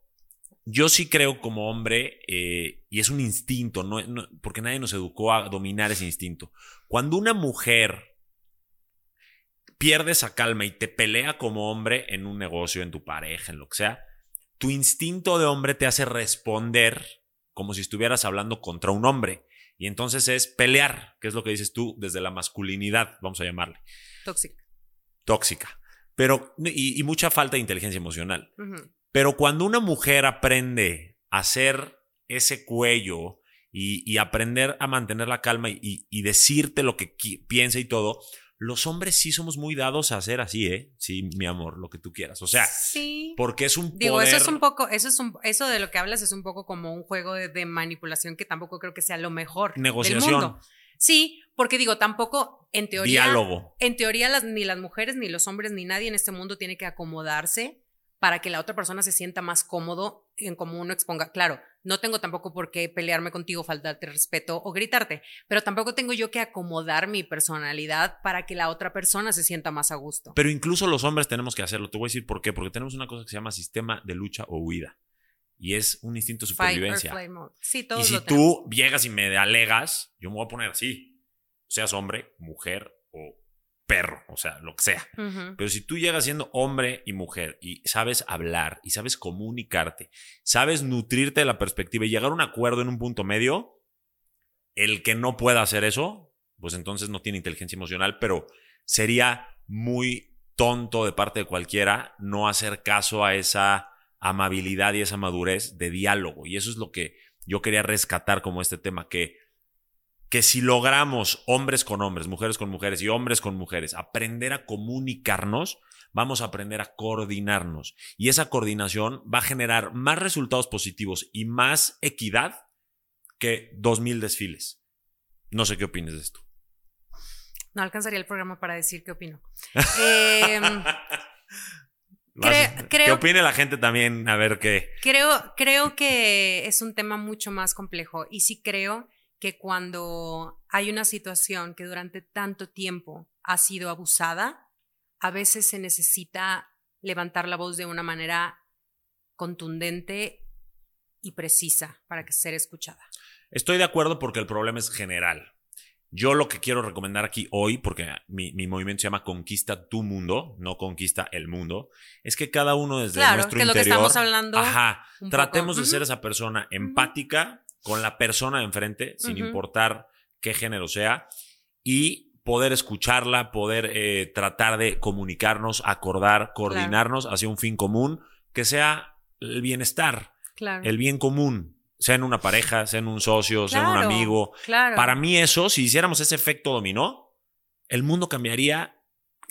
S2: yo sí creo como hombre, eh, y es un instinto, no, porque nadie nos educó a dominar ese instinto. Cuando una mujer pierde esa calma y te pelea como hombre en un negocio, en tu pareja, en lo que sea, tu instinto de hombre te hace responder como si estuvieras hablando contra un hombre. Y entonces es pelear, que es lo que dices tú, desde la masculinidad, vamos a llamarle.
S1: Tóxica.
S2: Tóxica. Pero, y, mucha falta de inteligencia emocional. Pero cuando una mujer aprende a hacer ese cuello y, aprender a mantener la calma y, decirte lo que piensa y todo, los hombres sí somos muy dados a hacer así, ¿eh? Sí, mi amor, lo que tú quieras. O sea,
S1: sí.
S2: porque es un
S1: Digo, eso es un poco, eso es un, eso de lo que hablas es un poco como un juego de, manipulación que tampoco creo que sea lo mejor.
S2: Negociación. Del mundo.
S1: Sí, porque digo, tampoco en teoría.
S2: Diálogo.
S1: En teoría, las, ni las mujeres, ni los hombres, ni nadie en este mundo tiene que acomodarse para que la otra persona se sienta más cómodo en cómo uno exponga. Claro, no tengo tampoco por qué pelearme contigo, faltarte respeto o gritarte, pero tampoco tengo yo que acomodar mi personalidad para que la otra persona se sienta más a gusto.
S2: Pero incluso los hombres tenemos que hacerlo. Te voy a decir por qué. Porque tenemos una cosa que se llama sistema de lucha o huida. Y es un instinto de supervivencia.
S1: Sí,
S2: y si tú llegas y me alegas, yo me voy a poner así. Seas hombre, mujer o perro, o sea, lo que sea. Pero si tú llegas siendo hombre y mujer y sabes hablar y sabes comunicarte, sabes nutrirte de la perspectiva y llegar a un acuerdo en un punto medio, el que no pueda hacer eso, pues entonces no tiene inteligencia emocional, pero sería muy tonto de parte de cualquiera no hacer caso a esa amabilidad y esa madurez de diálogo. Y eso es lo que yo quería rescatar como este tema, que que si logramos hombres con hombres, mujeres con mujeres y hombres con mujeres, aprender a comunicarnos, vamos a aprender a coordinarnos. Y esa coordinación va a generar más resultados positivos y más equidad que dos mil desfiles. No sé qué opines de esto.
S1: No alcanzaría el programa para decir qué opino. Em,
S2: ¿Qué opine la gente también? A ver qué.
S1: Creo, creo que es un tema mucho más complejo y sí creo que cuando hay una situación que durante tanto tiempo ha sido abusada, a veces se necesita levantar la voz de una manera contundente y precisa para que sea escuchada.
S2: Estoy de acuerdo porque el problema es general. Yo lo que quiero recomendar aquí hoy, porque mi, movimiento se llama Conquista tu mundo, no conquista el mundo, es que cada uno desde nuestro que interior. Lo que estamos
S1: hablando.
S2: Ajá. Tratemos de ser esa persona empática con la persona de enfrente, sin importar qué género sea, y poder escucharla, poder eh, tratar de comunicarnos, acordar, coordinarnos hacia un fin común que sea el bienestar, el bien común sea en una pareja, sea en un socio, sea en un amigo. Para mí eso, si hiciéramos ese efecto dominó, el mundo cambiaría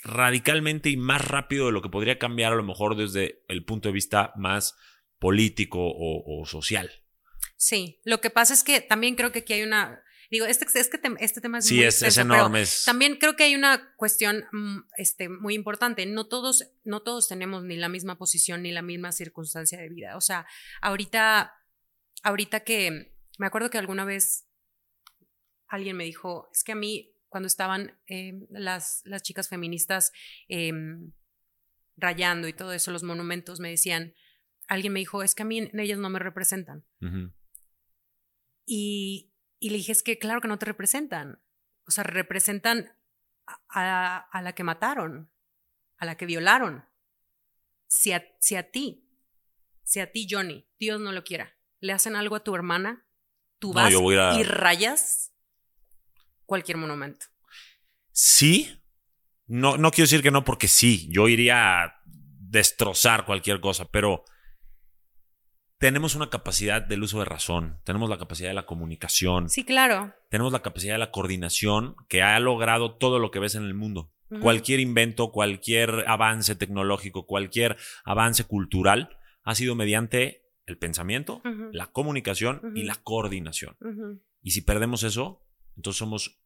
S2: radicalmente y más rápido de lo que podría cambiar a lo mejor desde el punto de vista más político o, social.
S1: Sí, lo que pasa es que también creo que aquí hay una, digo, este, es que este tema es
S2: sí,
S1: muy
S2: es, es enorme.
S1: también creo que hay una cuestión mm, este, muy importante. No todos, no todos tenemos ni la misma posición ni la misma circunstancia de vida. O sea, ahorita ahorita que me acuerdo que alguna vez alguien me dijo, es que a mí cuando estaban em, las, las, chicas feministas em, rayando y todo eso, los monumentos, me decían, alguien me dijo, es que a mí ellas no me representan. Y, y, le dije, es que claro que no te representan. O sea, representan a, a la que mataron, a la que violaron. Si a, si a ti, si a ti, Johnny, Dios no lo quiera, le hacen algo a tu hermana, tú vas y rayas cualquier monumento.
S2: Sí, no, no quiero decir que no, porque sí, yo iría a destrozar cualquier cosa, pero tenemos una capacidad del uso de razón, tenemos la capacidad de la comunicación.
S1: Sí, claro.
S2: Tenemos la capacidad de la coordinación que ha logrado todo lo que ves en el mundo. Cualquier invento, cualquier avance tecnológico, cualquier avance cultural ha sido mediante el pensamiento, la comunicación y la coordinación. Y si perdemos eso, entonces somos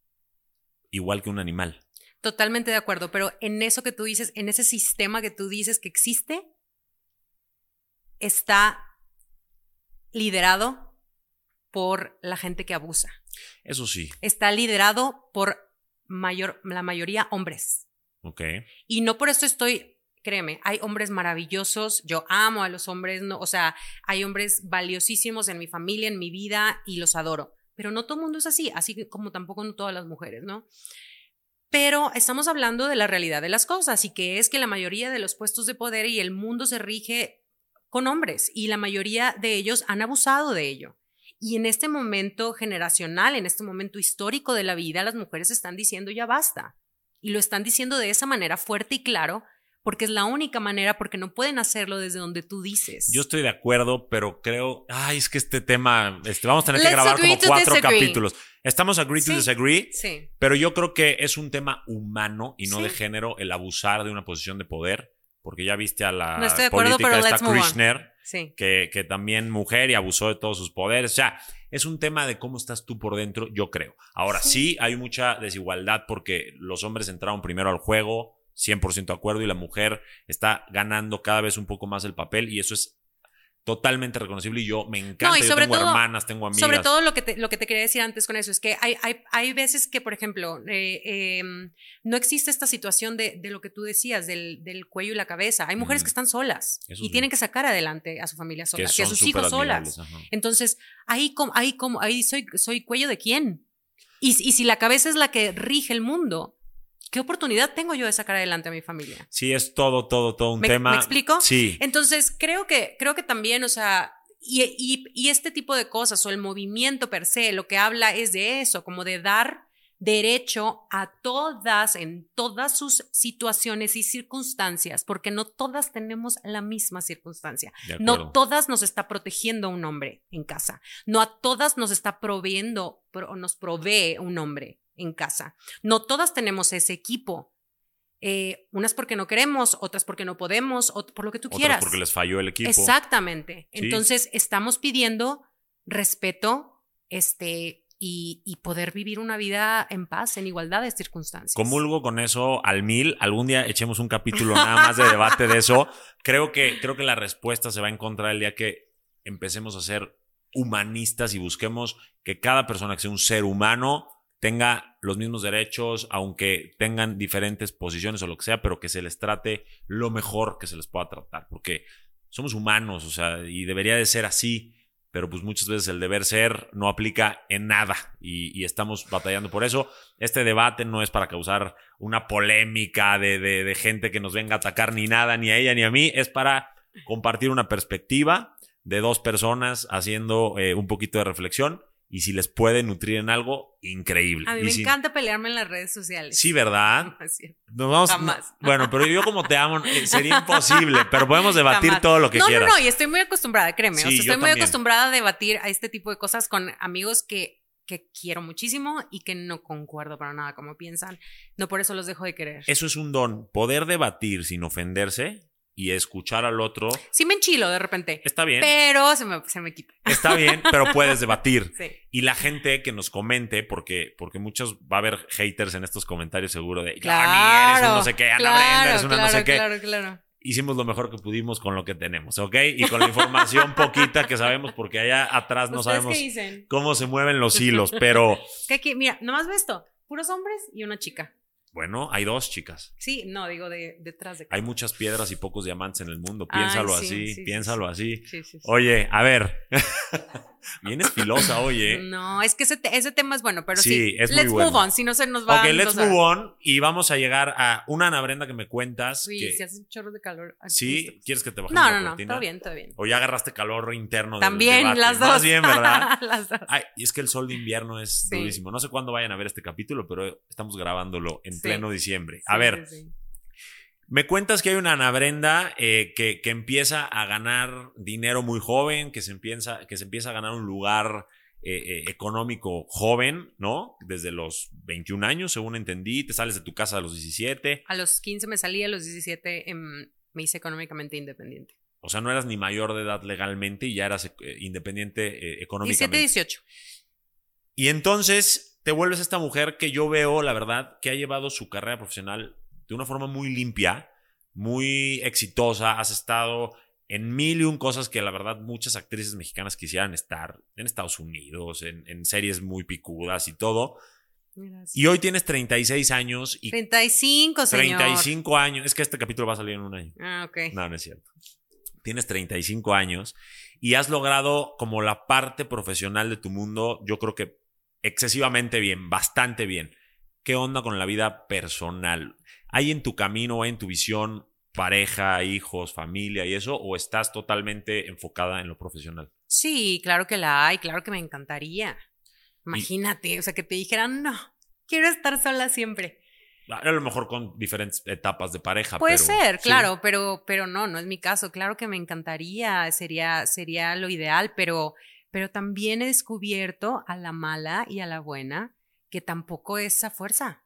S2: igual que un animal.
S1: Totalmente de acuerdo, pero en eso que tú dices, en ese sistema que tú dices que existe, está liderado por la gente que abusa.
S2: Eso sí.
S1: Está liderado por mayor, la mayoría hombres.
S2: Ok.
S1: Y no por eso estoy créeme, hay hombres maravillosos, yo amo a los hombres, no, o sea, hay hombres valiosísimos en mi familia, en mi vida y los adoro, pero no todo el mundo es así, así como tampoco no todas las mujeres, ¿no? Pero estamos hablando de la realidad de las cosas y que es que la mayoría de los puestos de poder y el mundo se rige con hombres y la mayoría de ellos han abusado de ello. Y en este momento generacional, en este momento histórico de la vida, las mujeres están diciendo ya basta. Y lo están diciendo de esa manera fuerte y claro porque es la única manera, porque no pueden hacerlo desde donde tú dices.
S2: Yo estoy de acuerdo, pero creo, ay, es que este tema, este, vamos a tener que grabar como cuatro capítulos. Estamos agree to disagree,
S1: sí.
S2: pero yo creo que es un tema humano y no de género el abusar de una posición de poder, porque ya viste a la política esta Krishner, que, que también mujer y abusó de todos sus poderes. O sea, es un tema de cómo estás tú por dentro, yo creo. Ahora sí hay mucha desigualdad porque los hombres entraron primero al juego 100% de acuerdo y la mujer está ganando cada vez un poco más el papel y eso es totalmente reconocible y yo me encanta. yo tengo hermanas, tengo amigas.
S1: Sobre todo lo que, te, lo que te quería decir antes con eso es que hay, hay, hay veces que, por ejemplo, eh, em, no existe esta situación de, de, lo que tú decías, del, del, cuello y la cabeza. Hay mujeres que están solas y tienen que sacar adelante a su familia sola y a sus hijos solas. Entonces, ahí, ahí, como, ahí soy, soy cuello de quién. Y, y si la cabeza es la que rige el mundo, ¿Qué oportunidad tengo yo de sacar adelante a mi familia?
S2: Sí, es todo, todo, todo un tema.
S1: ¿Me explico?
S2: Sí.
S1: Entonces, creo que, creo que también, o sea, y, y, este tipo de cosas o el movimiento per se, lo que habla es de eso, como de dar derecho a todas, en todas sus situaciones y circunstancias, porque no todas tenemos la misma circunstancia. No todas nos está protegiendo un hombre en casa. No a todas nos está proveyendo nos provee un hombre en casa. No todas tenemos ese equipo. Eh, unas porque no queremos, otras porque no podemos, o por lo que tú
S2: otras
S1: quieras.
S2: porque les falló el equipo.
S1: Exactamente. Entonces, estamos pidiendo respeto, este, y, poder vivir una vida en paz, en igualdad de circunstancias.
S2: Comulgo con eso al mil. Algún día echemos un capítulo nada más de debate de eso. Creo que, creo que la respuesta se va a encontrar el día que empecemos a ser humanistas y busquemos que cada persona que sea un ser humano tenga los mismos derechos, aunque tengan diferentes posiciones o lo que sea, pero que se les trate lo mejor que se les pueda tratar, porque somos humanos, o sea, y debería de ser así pero pues muchas veces el deber ser no aplica en nada y, estamos batallando por eso. Este debate no es para causar una polémica de, gente que nos venga a atacar ni nada, ni a ella ni a mí, es para compartir una perspectiva de dos personas haciendo eh, un poquito de reflexión y si les puede nutrir en algo, increíble.
S1: A mí me encanta pelearme en las redes sociales.
S2: Sí, ¿verdad?
S1: No vamos,
S2: Jamás. bueno, pero yo como te amo, eh, sería imposible, pero podemos debatir todo lo que quieras.
S1: No, no, y estoy muy acostumbrada, créeme. o sea, estoy muy acostumbrada a debatir a este tipo de cosas con amigos que, que quiero muchísimo y que no concuerdo para nada como piensan. No por eso los dejo de querer.
S2: Eso es un don. Poder debatir sin ofenderse y escuchar al otro.
S1: Sí me enchilo de repente.
S2: Está bien.
S1: Pero se me, se me quita.
S2: Está bien, pero puedes debatir. Sí. Y la gente que nos comente, porque, porque muchos va a haber haters en estos comentarios seguro de
S1: claro,
S2: eres un no sé qué, Ana Brenda eres una
S1: claro,
S2: no sé qué.
S1: Claro, claro.
S2: Hicimos lo mejor que pudimos con lo que tenemos, ¿ok? Y con la información poquita que sabemos, porque allá atrás no sabemos cómo se mueven los hilos, pero.
S1: Que aquí, mira, nomás ve esto: puros hombres y una chica.
S2: Bueno, hay dos chicas.
S1: Sí, no, digo de, detrás de.
S2: Hay muchas piedras y pocos diamantes en el mundo. Piénsalo así, piénsalo así. Oye, a ver. Vienes filosa, oye.
S1: No, es que ese, ese, tema es bueno, pero sí. es let's move on, si no se nos va
S2: Ok, let's move on y vamos a llegar a una Ana Brenda que me cuentas.
S1: Sí, si hace un chorro de calor.
S2: Sí, ¿quieres que te baje
S1: No, no, no, todo bien, todo bien.
S2: O ya agarraste calor interno
S1: También, las dos.
S2: Más bien, ¿verdad?
S1: las dos.
S2: Ay, y es que el sol de invierno es durísimo. No sé cuándo vayan a ver este capítulo, pero estamos grabándolo en pleno diciembre. A ver. Me cuentas que hay una Ana Brenda eh, que, que, empieza a ganar dinero muy joven, que se empieza, que se empieza a ganar un lugar eh, eh, económico joven, ¿no? Desde los 21 años, según entendí, te sales de tu casa a los 17.
S1: A los 15 me salí, a los 17 em, me hice económicamente independiente.
S2: O sea, no eras ni mayor de edad legalmente y ya eras independiente económicamente.
S1: 17, 18.
S2: Y entonces te vuelves esta mujer que yo veo, la verdad, que ha llevado su carrera profesional de una forma muy limpia, muy exitosa. Has estado en mil y un cosas que la verdad muchas actrices mexicanas quisieran estar en Estados Unidos, en, series muy picudas y todo. Y hoy tienes 36 años y...
S1: 35, señor.
S2: 35 años. Es que este capítulo va a salir en un año.
S1: Ah, ok.
S2: No, no es cierto. Tienes 35 años y has logrado como la parte profesional de tu mundo, yo creo que excesivamente bien, bastante bien. ¿Qué onda con la vida personal? ¿Hay en tu camino, en tu visión, pareja, hijos, familia y eso? ¿O estás totalmente enfocada en lo profesional?
S1: Sí, claro que la hay, claro que me encantaría. Imagínate, o sea, que te dijeran, no, quiero estar sola siempre.
S2: A lo mejor con diferentes etapas de pareja.
S1: Puede ser, claro, pero, pero no, no es mi caso. Claro que me encantaría, sería, sería lo ideal, pero, pero también he descubierto a la mala y a la buena que tampoco es esa fuerza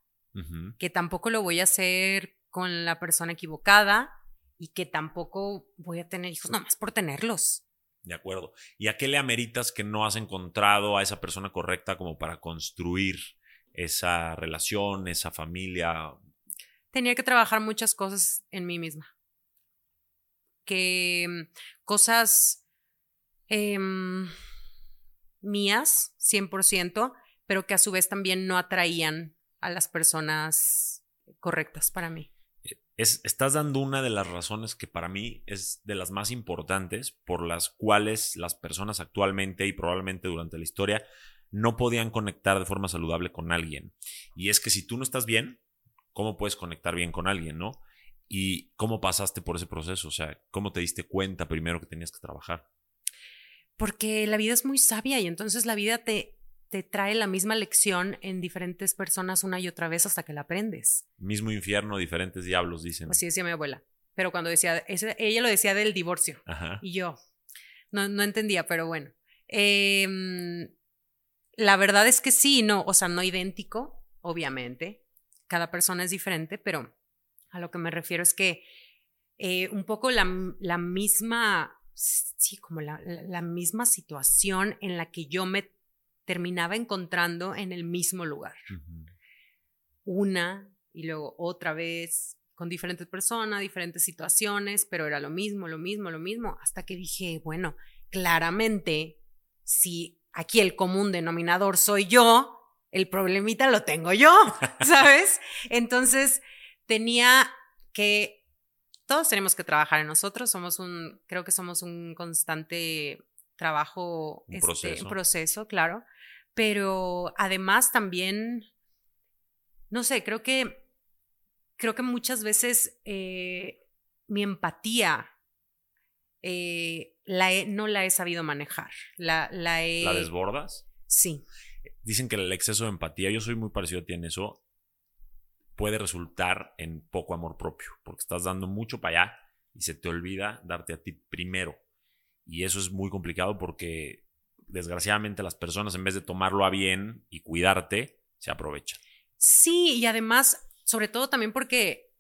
S1: que tampoco lo voy a hacer con la persona equivocada y que tampoco voy a tener hijos nomás por tenerlos.
S2: De acuerdo. ¿Y a qué le ameritas que no has encontrado a esa persona correcta como para construir esa relación, esa familia?
S1: Tenía que trabajar muchas cosas en mí misma. Que mm, cosas em, mías, 100%, pero que a su vez también no atraían a las personas correctas para mí.
S2: Es, estás dando una de las razones que para mí es de las más importantes por las cuales las personas actualmente y probablemente durante la historia no podían conectar de forma saludable con alguien. Y es que si tú no estás bien, ¿cómo puedes conectar bien con alguien, no? ¿Y cómo pasaste por ese proceso? O sea, ¿cómo te diste cuenta primero que tenías que trabajar?
S1: Porque la vida es muy sabia y entonces la vida te, te trae la misma lección en diferentes personas una y otra vez hasta que la aprendes.
S2: Mismo infierno, diferentes diablos, dicen.
S1: Así decía mi abuela. Pero cuando decía, ella lo decía del divorcio. Y yo no, no entendía, pero bueno. Em, la verdad es que sí, no, o sea, no idéntico, obviamente. Cada persona es diferente, pero a lo que me refiero es que eh, un poco la, la misma, sí, como la, la misma situación en la que yo me terminaba encontrando en el mismo lugar. Una y luego otra vez con diferentes personas, diferentes situaciones, pero era lo mismo, lo mismo, lo mismo, hasta que dije, bueno, claramente, si aquí el común denominador soy yo, el problemita lo tengo yo, ¿sabes? Entonces, tenía que, todos tenemos que trabajar en nosotros, somos un, creo que somos un constante trabajo,
S2: un,
S1: este,
S2: proceso.
S1: proceso, claro, pero además también, no sé, creo que, creo que muchas veces eh, mi empatía eh, la no la he sabido manejar. La, la, he,
S2: ¿La desbordas?
S1: Sí.
S2: Dicen que el exceso de empatía, yo soy muy parecido a ti en eso, puede resultar en poco amor propio, porque estás dando mucho para allá y se te olvida darte a ti primero. Y eso es muy complicado porque desgraciadamente las personas en vez de tomarlo a bien y cuidarte, se aprovechan.
S1: Sí, y además, sobre todo también porque,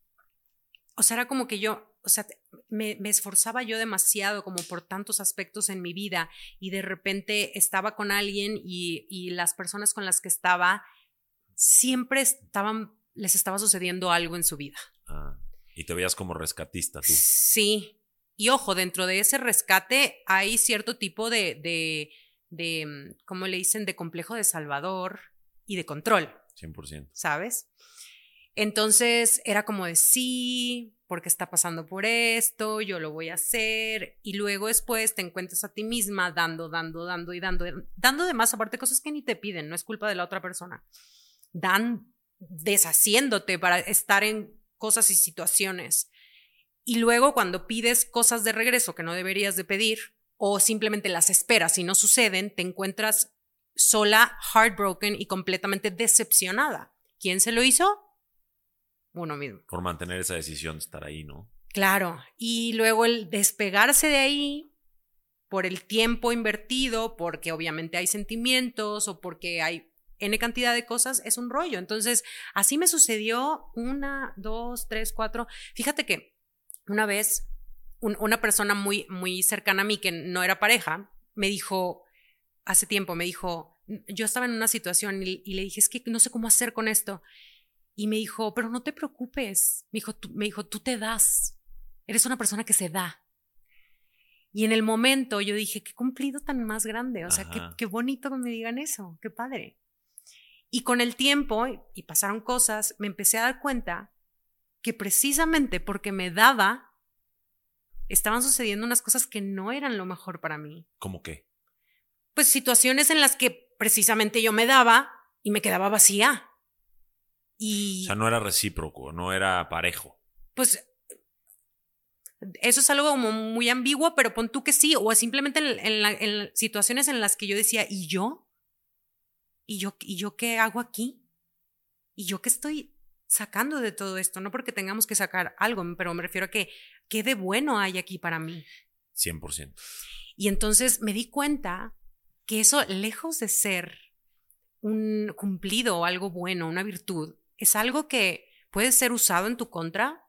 S1: o sea, era como que yo, o sea, me, me, esforzaba yo demasiado como por tantos aspectos en mi vida y de repente estaba con alguien y, y las personas con las que estaba siempre estaban, les estaba sucediendo algo en su vida.
S2: Ah, y te veías como rescatista tú.
S1: Sí. Y ojo, dentro de ese rescate hay cierto tipo de, de de, ¿cómo le dicen?, de complejo de Salvador y de control.
S2: 100%.
S1: ¿Sabes? Entonces era como de sí, porque está pasando por esto, yo lo voy a hacer. Y luego después te encuentras a ti misma dando, dando, dando y dando, dando de más, aparte cosas que ni te piden, no es culpa de la otra persona. Dan deshaciéndote para estar en cosas y situaciones. Y luego cuando pides cosas de regreso que no deberías de pedir, o simplemente las esperas y no suceden, te encuentras sola, heartbroken y completamente decepcionada. ¿Quién se lo hizo? Uno mismo.
S2: Por mantener esa decisión de estar ahí, ¿no?
S1: Claro. Y luego el despegarse de ahí por el tiempo invertido, porque obviamente hay sentimientos o porque hay N cantidad de cosas, es un rollo. Entonces, así me sucedió una, dos, tres, cuatro. Fíjate que una vez un, una persona muy, muy cercana a mí que no era pareja, me dijo, hace tiempo, me dijo, yo estaba en una situación y, y, le dije, es que no sé cómo hacer con esto. Y me dijo, pero no te preocupes. Me dijo, tú, me dijo, tú te das. Eres una persona que se da. Y en el momento yo dije, qué cumplido tan más grande. O sea, qué, qué, bonito que me digan eso. Qué padre. Y con el tiempo, y pasaron cosas, me empecé a dar cuenta que precisamente porque me daba, estaban sucediendo unas cosas que no eran lo mejor para mí.
S2: ¿Cómo qué?
S1: Pues situaciones en las que precisamente yo me daba y me quedaba vacía. Y,
S2: o sea, no era recíproco, no era parejo.
S1: Pues eso es algo como muy ambiguo, pero pon tú que sí, o simplemente en, en, la, en situaciones en las que yo decía, ¿y yo? ¿Y yo, ¿Y yo qué hago aquí? ¿Y yo qué estoy sacando de todo esto? No porque tengamos que sacar algo, pero me refiero a que, ¿qué de bueno hay aquí para mí?
S2: 100%.
S1: Y entonces me di cuenta que eso, lejos de ser un cumplido o algo bueno, una virtud, es algo que puede ser usado en tu contra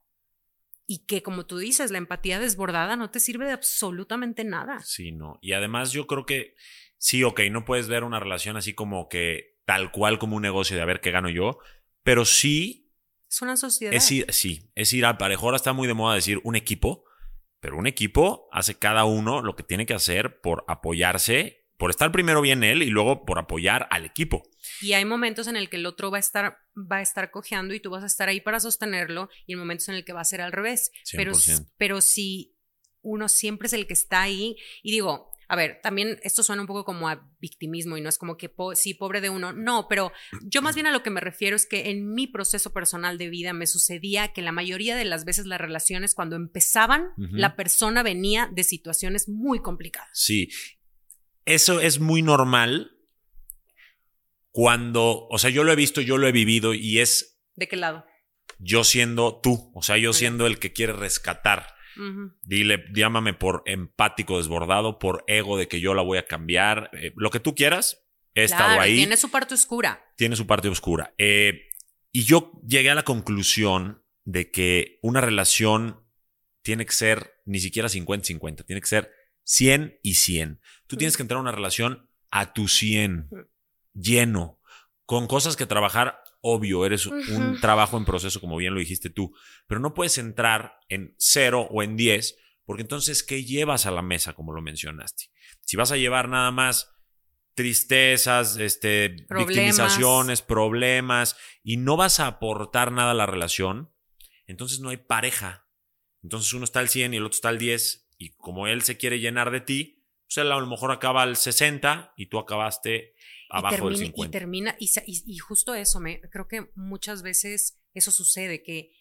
S1: y que, como tú dices, la empatía desbordada no te sirve de absolutamente nada.
S2: Sí, no. Y además yo creo que sí, ok, no puedes ver una relación así como que tal cual como un negocio de a ver qué gano yo, pero sí
S1: es una sociedad.
S2: Es ir, sí, es ir al parejo. Ahora está muy de moda decir un equipo, pero un equipo hace cada uno lo que tiene que hacer por apoyarse, por estar primero bien él y luego por apoyar al equipo.
S1: Y hay momentos en el que el otro va a estar, va a estar cojeando y tú vas a estar ahí para sostenerlo y hay momentos en el que va a ser al revés. Pero, pero si uno siempre es el que está ahí y digo, a ver, también esto suena un poco como a victimismo y no es como que po sí, pobre de uno, no, pero yo más bien a lo que me refiero es que en mi proceso personal de vida me sucedía que la mayoría de las veces las relaciones cuando empezaban, uh -huh. la persona venía de situaciones muy complicadas.
S2: Sí, eso es muy normal cuando, o sea, yo lo he visto, yo lo he vivido y es
S1: ¿De qué lado?
S2: yo siendo tú, o sea, yo siendo el que quiere rescatar. Dile, llámame por empático desbordado, por ego de que yo la voy a cambiar, eh, lo que tú quieras. He estado ahí,
S1: Tiene su parte oscura.
S2: tiene su parte oscura. Eh, y yo llegué a la conclusión de que una relación tiene que ser ni siquiera 50-50, tiene que ser 100 y 100. Tú tienes que entrar a una relación a tu 100, lleno, con cosas que trabajar. Obvio, eres un trabajo en proceso, como bien lo dijiste tú, pero no puedes entrar en 0 o en 10, porque entonces, ¿qué llevas a la mesa, como lo mencionaste? Si vas a llevar nada más tristezas, este,
S1: Problemas.
S2: victimizaciones, problemas, y no vas a aportar nada a la relación, entonces no hay pareja. Entonces uno está al 100 y el otro está al 10, y como él se quiere llenar de ti, pues él a lo mejor acaba al 60 y tú acabaste abajo
S1: y termina,
S2: del
S1: y
S2: 50.
S1: termina, y, sa- y- y justo eso, me, creo que muchas veces eso sucede, que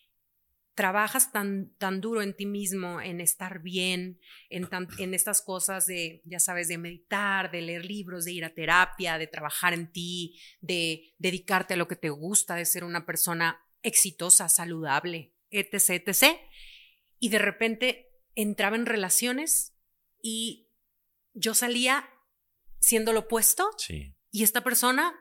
S1: trabajas tan, tan duro en ti mismo, en estar bien, en, tan- en estas cosas de, ya sabes, de meditar, de leer libros, de ir a terapia, de trabajar en ti, de dedicarte a lo que te gusta, de ser una persona exitosa, saludable, etc., etc. Y de repente entraba en relaciones y yo salía siendo lo opuesto
S2: Sí,
S1: y esta persona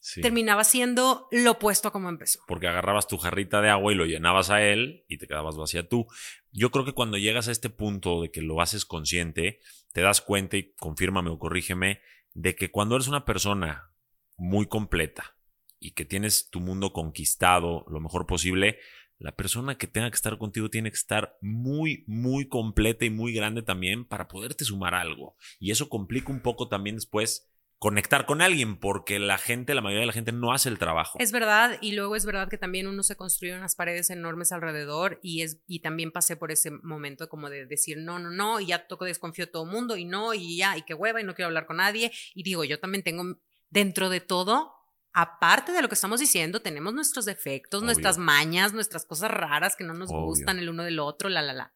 S2: sí.
S1: terminaba siendo lo opuesto a como empezó.
S2: porque agarrabas tu jarrita de agua y lo llenabas a él y te quedabas vacía tú. Yo creo que cuando llegas a este punto de que lo haces consciente, te das cuenta y confírmame o corrígeme de que cuando eres una persona muy completa y que tienes tu mundo conquistado lo mejor posible, la persona que tenga que estar contigo tiene que estar muy, muy completa y muy grande también para poderte sumar algo. Y eso complica un poco también después conectar con alguien, porque la gente, la mayoría de la gente no hace el trabajo.
S1: Es verdad, y luego es verdad que también uno se construye unas paredes enormes alrededor y es y también pasé por ese momento como de decir no, no, no, y ya toco desconfío de todo el mundo y no, y ya, y qué hueva, y no quiero hablar con nadie. Y digo, yo también tengo dentro de todo, aparte de lo que estamos diciendo, tenemos nuestros defectos,
S2: Obvio.
S1: nuestras mañas, nuestras cosas raras que no nos
S2: Obvio.
S1: gustan el uno del otro, la, la, la.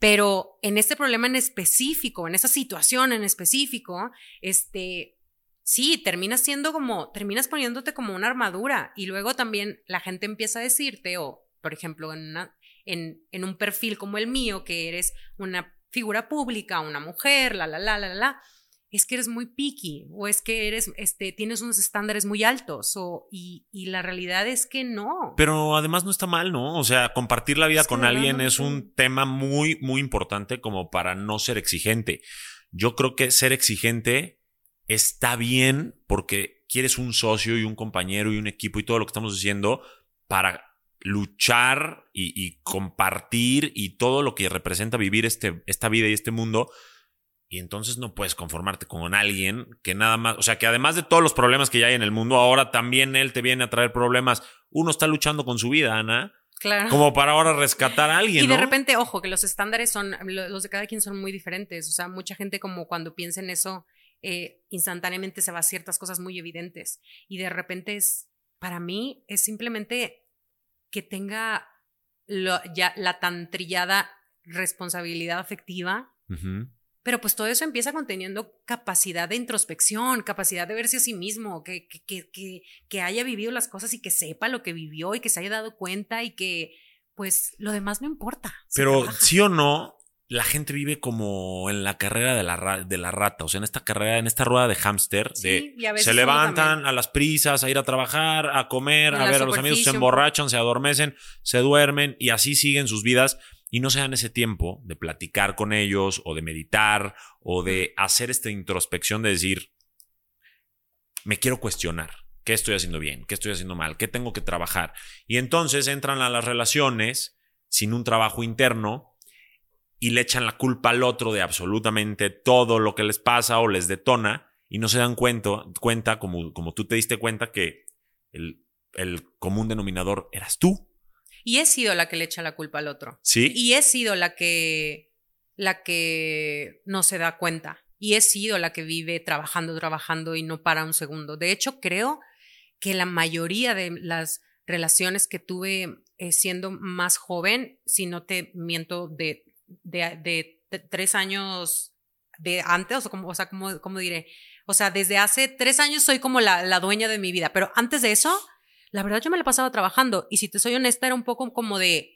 S1: Pero en este problema en específico, en esa situación en específico, este, sí, terminas siendo como, terminas poniéndote como una armadura y luego también la gente empieza a decirte, o por ejemplo, en, una- en, en un perfil como el mío, que eres una figura pública, una mujer, la, la, la, la, la, es que eres muy picky o es que eres, este, tienes unos estándares muy altos o, y, y la realidad es que no.
S2: Pero además no está mal, ¿no? O sea, compartir la vida
S1: Es
S2: con alguien
S1: no
S2: es un tema muy, muy importante como para no ser exigente. Yo creo que ser exigente está bien porque quieres un socio y un compañero y un equipo y todo lo que estamos diciendo para luchar y, y compartir y todo lo que representa vivir este, esta vida y este mundo. Y entonces no puedes conformarte con alguien que nada más, o sea, que además de todos los problemas que ya hay en el mundo, ahora también él te viene a traer problemas. Uno está luchando con su vida, Ana,
S1: Claro.
S2: como para ahora rescatar a alguien.
S1: Y de
S2: ¿no?
S1: repente, ojo, que los estándares son, lo- los de cada quien son muy diferentes. O sea, mucha gente como cuando piensa en eso, eh, instantáneamente se va a ciertas cosas muy evidentes. Y de repente es, para mí, es simplemente que tenga lo- ya la tan trillada responsabilidad afectiva.
S2: Ujú.
S1: Pero pues todo eso empieza conteniendo capacidad de introspección, capacidad de verse a sí mismo, que, que, que, que, haya vivido las cosas y que sepa lo que vivió y que se haya dado cuenta y que pues lo demás no importa.
S2: Pero sí o no, la gente vive como en la carrera de la, de la rata, o sea, en esta carrera, en esta rueda de hámster,
S1: Sí,
S2: de
S1: y a veces
S2: se levantan a las prisas, a ir a trabajar, a comer,
S1: En
S2: a ver a los amigos, se emborrachan, se adormecen, se duermen y así siguen sus vidas y no se dan ese tiempo de platicar con ellos o de meditar o de hacer esta introspección de decir, me quiero cuestionar. ¿Qué estoy haciendo bien? ¿Qué estoy haciendo mal? ¿Qué tengo que trabajar? Y entonces entran a las relaciones sin un trabajo interno y le echan la culpa al otro de absolutamente todo lo que les pasa o les detona y no se dan cuenta, cuenta como, como tú te diste cuenta, que el, el común denominador eras tú.
S1: Y he sido la que le echa la culpa al otro.
S2: ¿Sí?
S1: Y he sido la que, la que no se da cuenta. Y he sido la que vive trabajando, trabajando y no para un segundo. De hecho, creo que la mayoría de las relaciones que tuve eh, siendo más joven, si no te miento, de, de, de- de tres años de antes, o sea, como, o sea, como, como diré, O sea, desde hace tres años soy como la, la dueña de mi vida, pero antes de eso, la verdad yo me la pasaba trabajando y si te soy honesta era un poco como de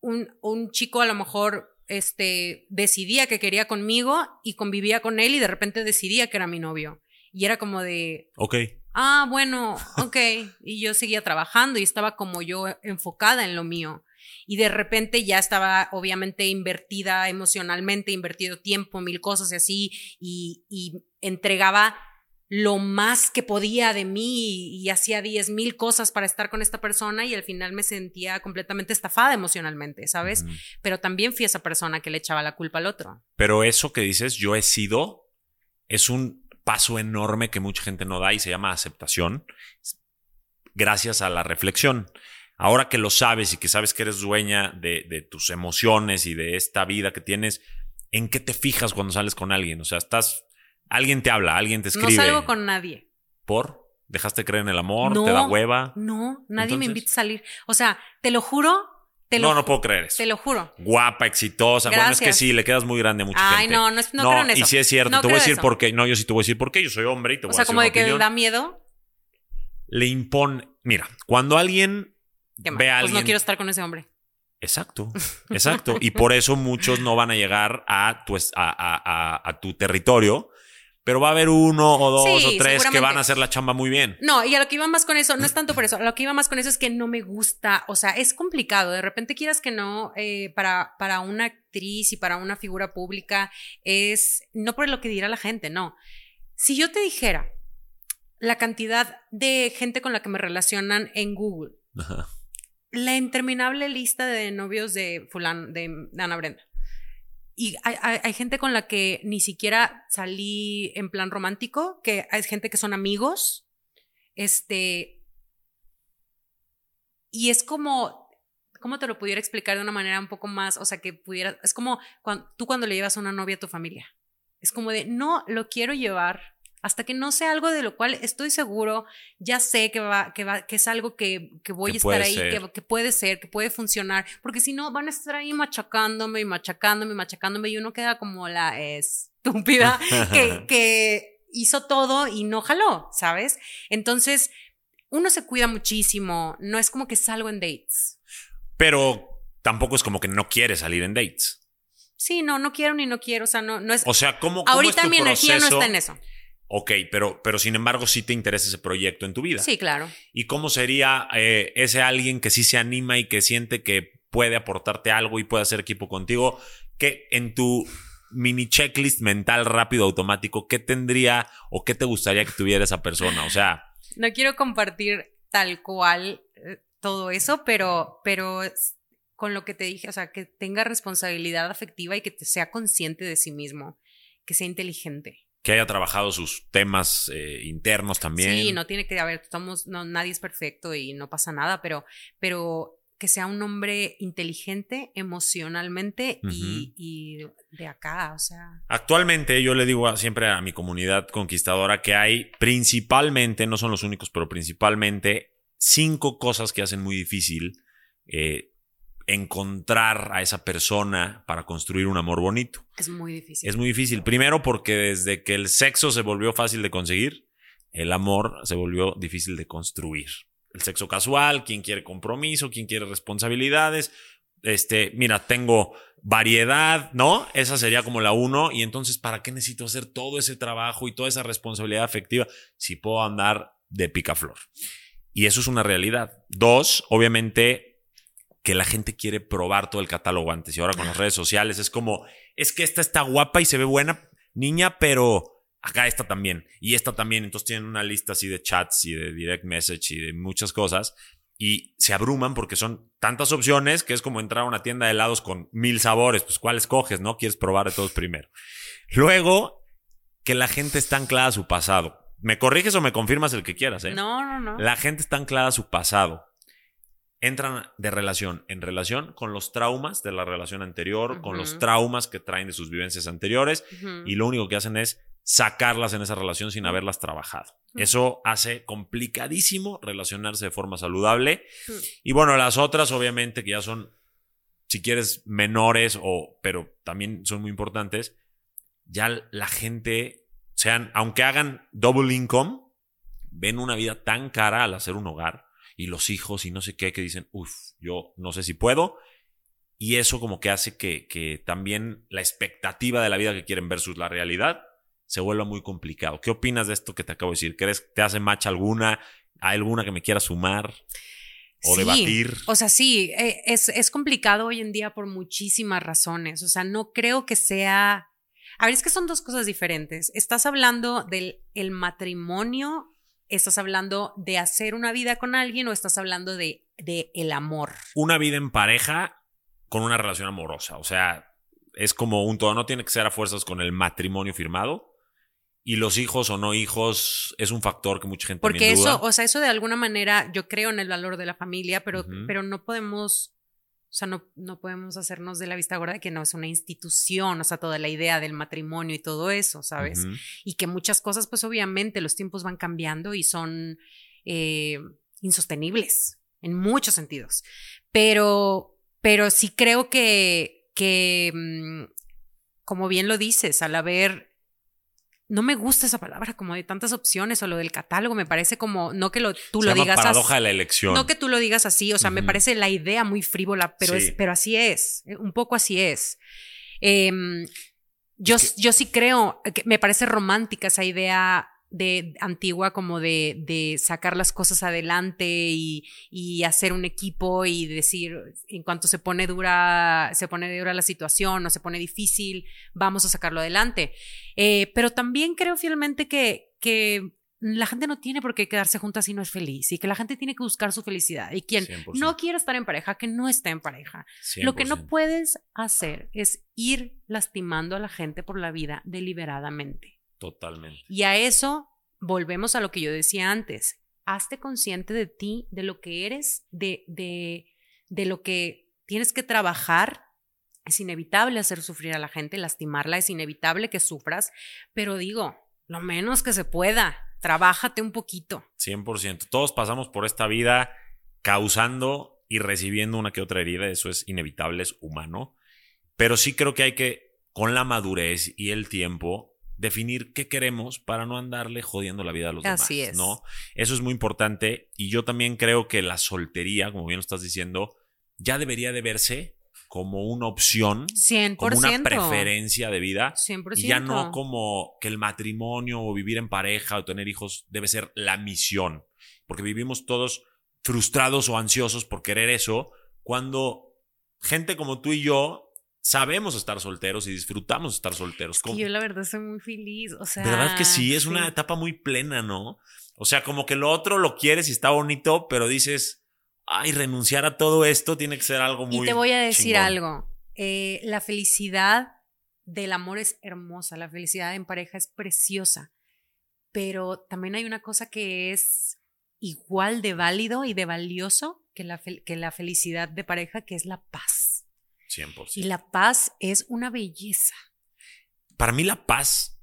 S1: un, un chico a lo mejor este, decidía que quería conmigo y convivía con él y de repente decidía que era mi novio. Y era como de...
S2: Ok.
S1: Ah, bueno, ok. y yo seguía trabajando y estaba como yo enfocada en lo mío. Y de repente ya estaba obviamente invertida emocionalmente, invertido tiempo, mil cosas y así, y, y entregaba lo más que podía de mí y, hacía diez mil cosas para estar con esta persona y al final me sentía completamente estafada emocionalmente, ¿sabes? Pero también fui esa persona que le echaba la culpa al otro.
S2: Pero eso que dices, yo he sido, es un paso enorme que mucha gente no da y se llama aceptación, gracias a la reflexión. Ahora que lo sabes y que sabes que eres dueña de, de tus emociones y de esta vida que tienes, ¿en qué te fijas cuando sales con alguien? O sea, estás Alguien te habla, alguien te escribe.
S1: No salgo con nadie.
S2: ¿Por? ¿Dejaste creer en el amor? ¿Te da hueva?
S1: No, nadie me invita a salir. O sea, te lo juro. Te lo
S2: no, no puedo creer eso.
S1: Te lo juro.
S2: Guapa, exitosa. Bueno, es que sí, le quedas muy grande a mucha
S1: Ay,
S2: gente.
S1: no, no, no, creo en eso.
S2: Y sí es cierto, te voy a decir por qué. No, yo sí te voy a decir por qué. Yo soy hombre y te voy a decir.
S1: O sea, como de
S2: que
S1: da miedo.
S2: Le impone. Mira, cuando alguien ve a alguien.
S1: Pues no quiero estar con ese hombre.
S2: Exacto, exacto. y por eso muchos no van a llegar a tu, a, a, a tu territorio pero va a haber uno o dos o tres que van a hacer la chamba muy bien.
S1: No, y a lo que iba más con eso, no es tanto por eso, a lo que iba más con eso es que no me gusta, o sea, es complicado, de repente quieras que no, eh, para, para una actriz y para una figura pública, es, no por lo que dirá la gente, no. Si yo te dijera la cantidad de gente con la que me relacionan en Google, la interminable lista de novios de fulano, de Ana Brenda, y hay, gente con la que ni siquiera salí en plan romántico, que hay gente que son amigos. Este. Y es como. ¿Cómo te lo pudiera explicar de una manera un poco más? O sea, que pudiera. Es como cuando, tú cuando le llevas a una novia a tu familia. Es como de, no, lo quiero llevar hasta que no sea algo de lo cual estoy seguro, ya sé que, va, que, va, que es algo que, que voy a estar ahí, que, que, puede ser, que puede funcionar, porque si no van a estar ahí machacándome y machacándome y machacándome y uno queda como la estúpida que, que hizo todo y no jaló, ¿sabes? Entonces, uno se cuida muchísimo, no es como que salgo en dates.
S2: Pero tampoco es como que no quiere salir en dates.
S1: Sí, no, no quiero ni no quiero, o sea, no, no es...
S2: O sea, ¿cómo,
S1: Ahorita mi
S2: energía
S1: no está en eso.
S2: Ok, pero, pero sin embargo sí te interesa ese proyecto en tu vida.
S1: Sí, claro.
S2: ¿Y cómo sería eh, ese alguien que sí se anima y que siente que puede aportarte algo y puede hacer equipo contigo? Que en tu mini checklist mental rápido automático, ¿qué tendría o qué te gustaría que tuviera esa persona? O sea...
S1: No quiero compartir tal cual eh, todo eso, pero, pero con lo que te dije, o sea, que tenga responsabilidad afectiva y que te sea consciente de sí mismo, que sea inteligente
S2: que haya trabajado sus temas eh, internos también.
S1: Sí, no tiene que haber, estamos, no, nadie es perfecto y no pasa nada, pero, pero que sea un hombre inteligente emocionalmente y, de acá, o sea.
S2: Actualmente yo le digo siempre a mi comunidad conquistadora que hay principalmente, no son los únicos, pero principalmente cinco cosas que hacen muy difícil eh, encontrar a esa persona para construir un amor bonito.
S1: Es muy difícil.
S2: Es muy difícil. Primero porque desde que el sexo se volvió fácil de conseguir, el amor se volvió difícil de construir. El sexo casual, quien quiere compromiso, quien quiere responsabilidades. Este, mira, tengo variedad, ¿no? Esa sería como la uno. Y entonces, ¿para qué necesito hacer todo ese trabajo y toda esa responsabilidad afectiva si puedo andar de picaflor? Y eso es una realidad. Dos, obviamente, que la gente quiere probar todo el catálogo antes. Y ahora con las redes sociales es como, es que esta está guapa y se ve buena, niña, pero acá está también. Y esta también. Entonces tienen una lista así de chats y de direct message y de muchas cosas. Y se abruman porque son tantas opciones que es como entrar a una tienda de helados con mil sabores. Pues, ¿cuál escoges? ¿No? Quieres probar de todos primero. Luego, que la gente está anclada a su pasado. ¿Me corriges o me confirmas el que quieras? ¿eh?
S1: No, no, no.
S2: La gente está anclada a su pasado entran de relación en relación con los traumas de la relación anterior, con los traumas que traen de sus vivencias anteriores y lo único que hacen es sacarlas en esa relación sin haberlas trabajado. Eso hace complicadísimo relacionarse de forma saludable. Y bueno, las otras obviamente que ya son, si quieres, menores o, pero también son muy importantes, ya la gente sea, aunque hagan double income, ven una vida tan cara al hacer un hogar y los hijos y no sé qué, que dicen, uff, yo no sé si puedo. Y eso como que hace que, que también la expectativa de la vida que quieren versus la realidad se vuelva muy complicado. ¿Qué opinas de esto que te acabo de decir? ¿Crees que te hace match alguna? ¿Hay alguna que me quiera sumar? O debatir.
S1: O sea, sí, eh, es, es complicado hoy en día por muchísimas razones. O sea, no creo que sea. A ver, es que son dos cosas diferentes. Estás hablando del el matrimonio ¿Estás hablando de hacer una vida con alguien o estás hablando de, de el amor?
S2: Una vida en pareja con una relación amorosa. O sea, es como un todo. No tiene que ser a fuerzas con el matrimonio firmado. Y los hijos o no hijos es un factor que mucha gente
S1: Porque
S2: eso,
S1: o sea, eso de alguna manera, yo creo en el valor de la familia, pero, pero no podemos o sea, no, no podemos hacernos de la vista gorda de que no es una institución, o sea, toda la idea del matrimonio y todo eso, ¿sabes? Y que muchas cosas, pues obviamente los tiempos van cambiando y son eh, insostenibles en muchos sentidos. Pero, pero sí creo que, que, mm, como bien lo dices, al haber no me gusta esa palabra como de tantas opciones o lo del catálogo, me parece como, no que lo, tú lo digas
S2: paradoja de la elección.
S1: No que tú lo digas así, o sea, me parece la idea muy frívola, pero, es, pero así es, eh, un poco así es. Em, yo, yo sí creo, que me parece romántica esa idea de antigua como de, de sacar las cosas adelante y, y, hacer un equipo y decir en cuanto se pone dura se pone dura la situación o se pone difícil vamos a sacarlo adelante eh, pero también creo fielmente que, que la gente no tiene por qué quedarse juntas si no es feliz y que la gente tiene que buscar su felicidad. Y quien no quiere estar en pareja, que no esté en pareja. Lo que no puedes hacer es ir lastimando a la gente por la vida deliberadamente.
S2: Totalmente.
S1: Y a eso volvemos a lo que yo decía antes. Hazte consciente de ti, de lo que eres, de, de, de lo que tienes que trabajar. Es inevitable hacer sufrir a la gente, lastimarla, es inevitable que sufras, pero digo, lo menos que se pueda, trabájate un poquito.
S2: 100%. Todos pasamos por esta vida causando y recibiendo una que otra herida, eso es inevitable, es humano, pero sí creo que hay que, con la madurez y el tiempo, definir qué queremos para no andarle jodiendo la vida a los Así demás, es. ¿no? Eso es muy importante y yo también creo que la soltería, como bien lo estás diciendo, ya debería de verse como una opción,
S1: 100%.
S2: como una preferencia de vida
S1: 100%.
S2: y ya no como que el matrimonio o vivir en pareja o tener hijos debe ser la misión, porque vivimos todos frustrados o ansiosos por querer eso cuando gente como tú y yo sabemos estar solteros y disfrutamos estar solteros.
S1: Es yo la verdad soy muy feliz, o sea...
S2: ¿Verdad que sí? Es una etapa muy plena, ¿no? O sea, como que lo otro lo quieres y está bonito, pero dices, ay, renunciar a todo esto tiene que ser algo muy...
S1: Y te voy a decir algo, eh, la felicidad del amor es hermosa, la felicidad en pareja es preciosa, pero también hay una cosa que es igual de válido y de valioso que la, que la felicidad de pareja, que es la paz. Y la paz es una belleza.
S2: Para mí la paz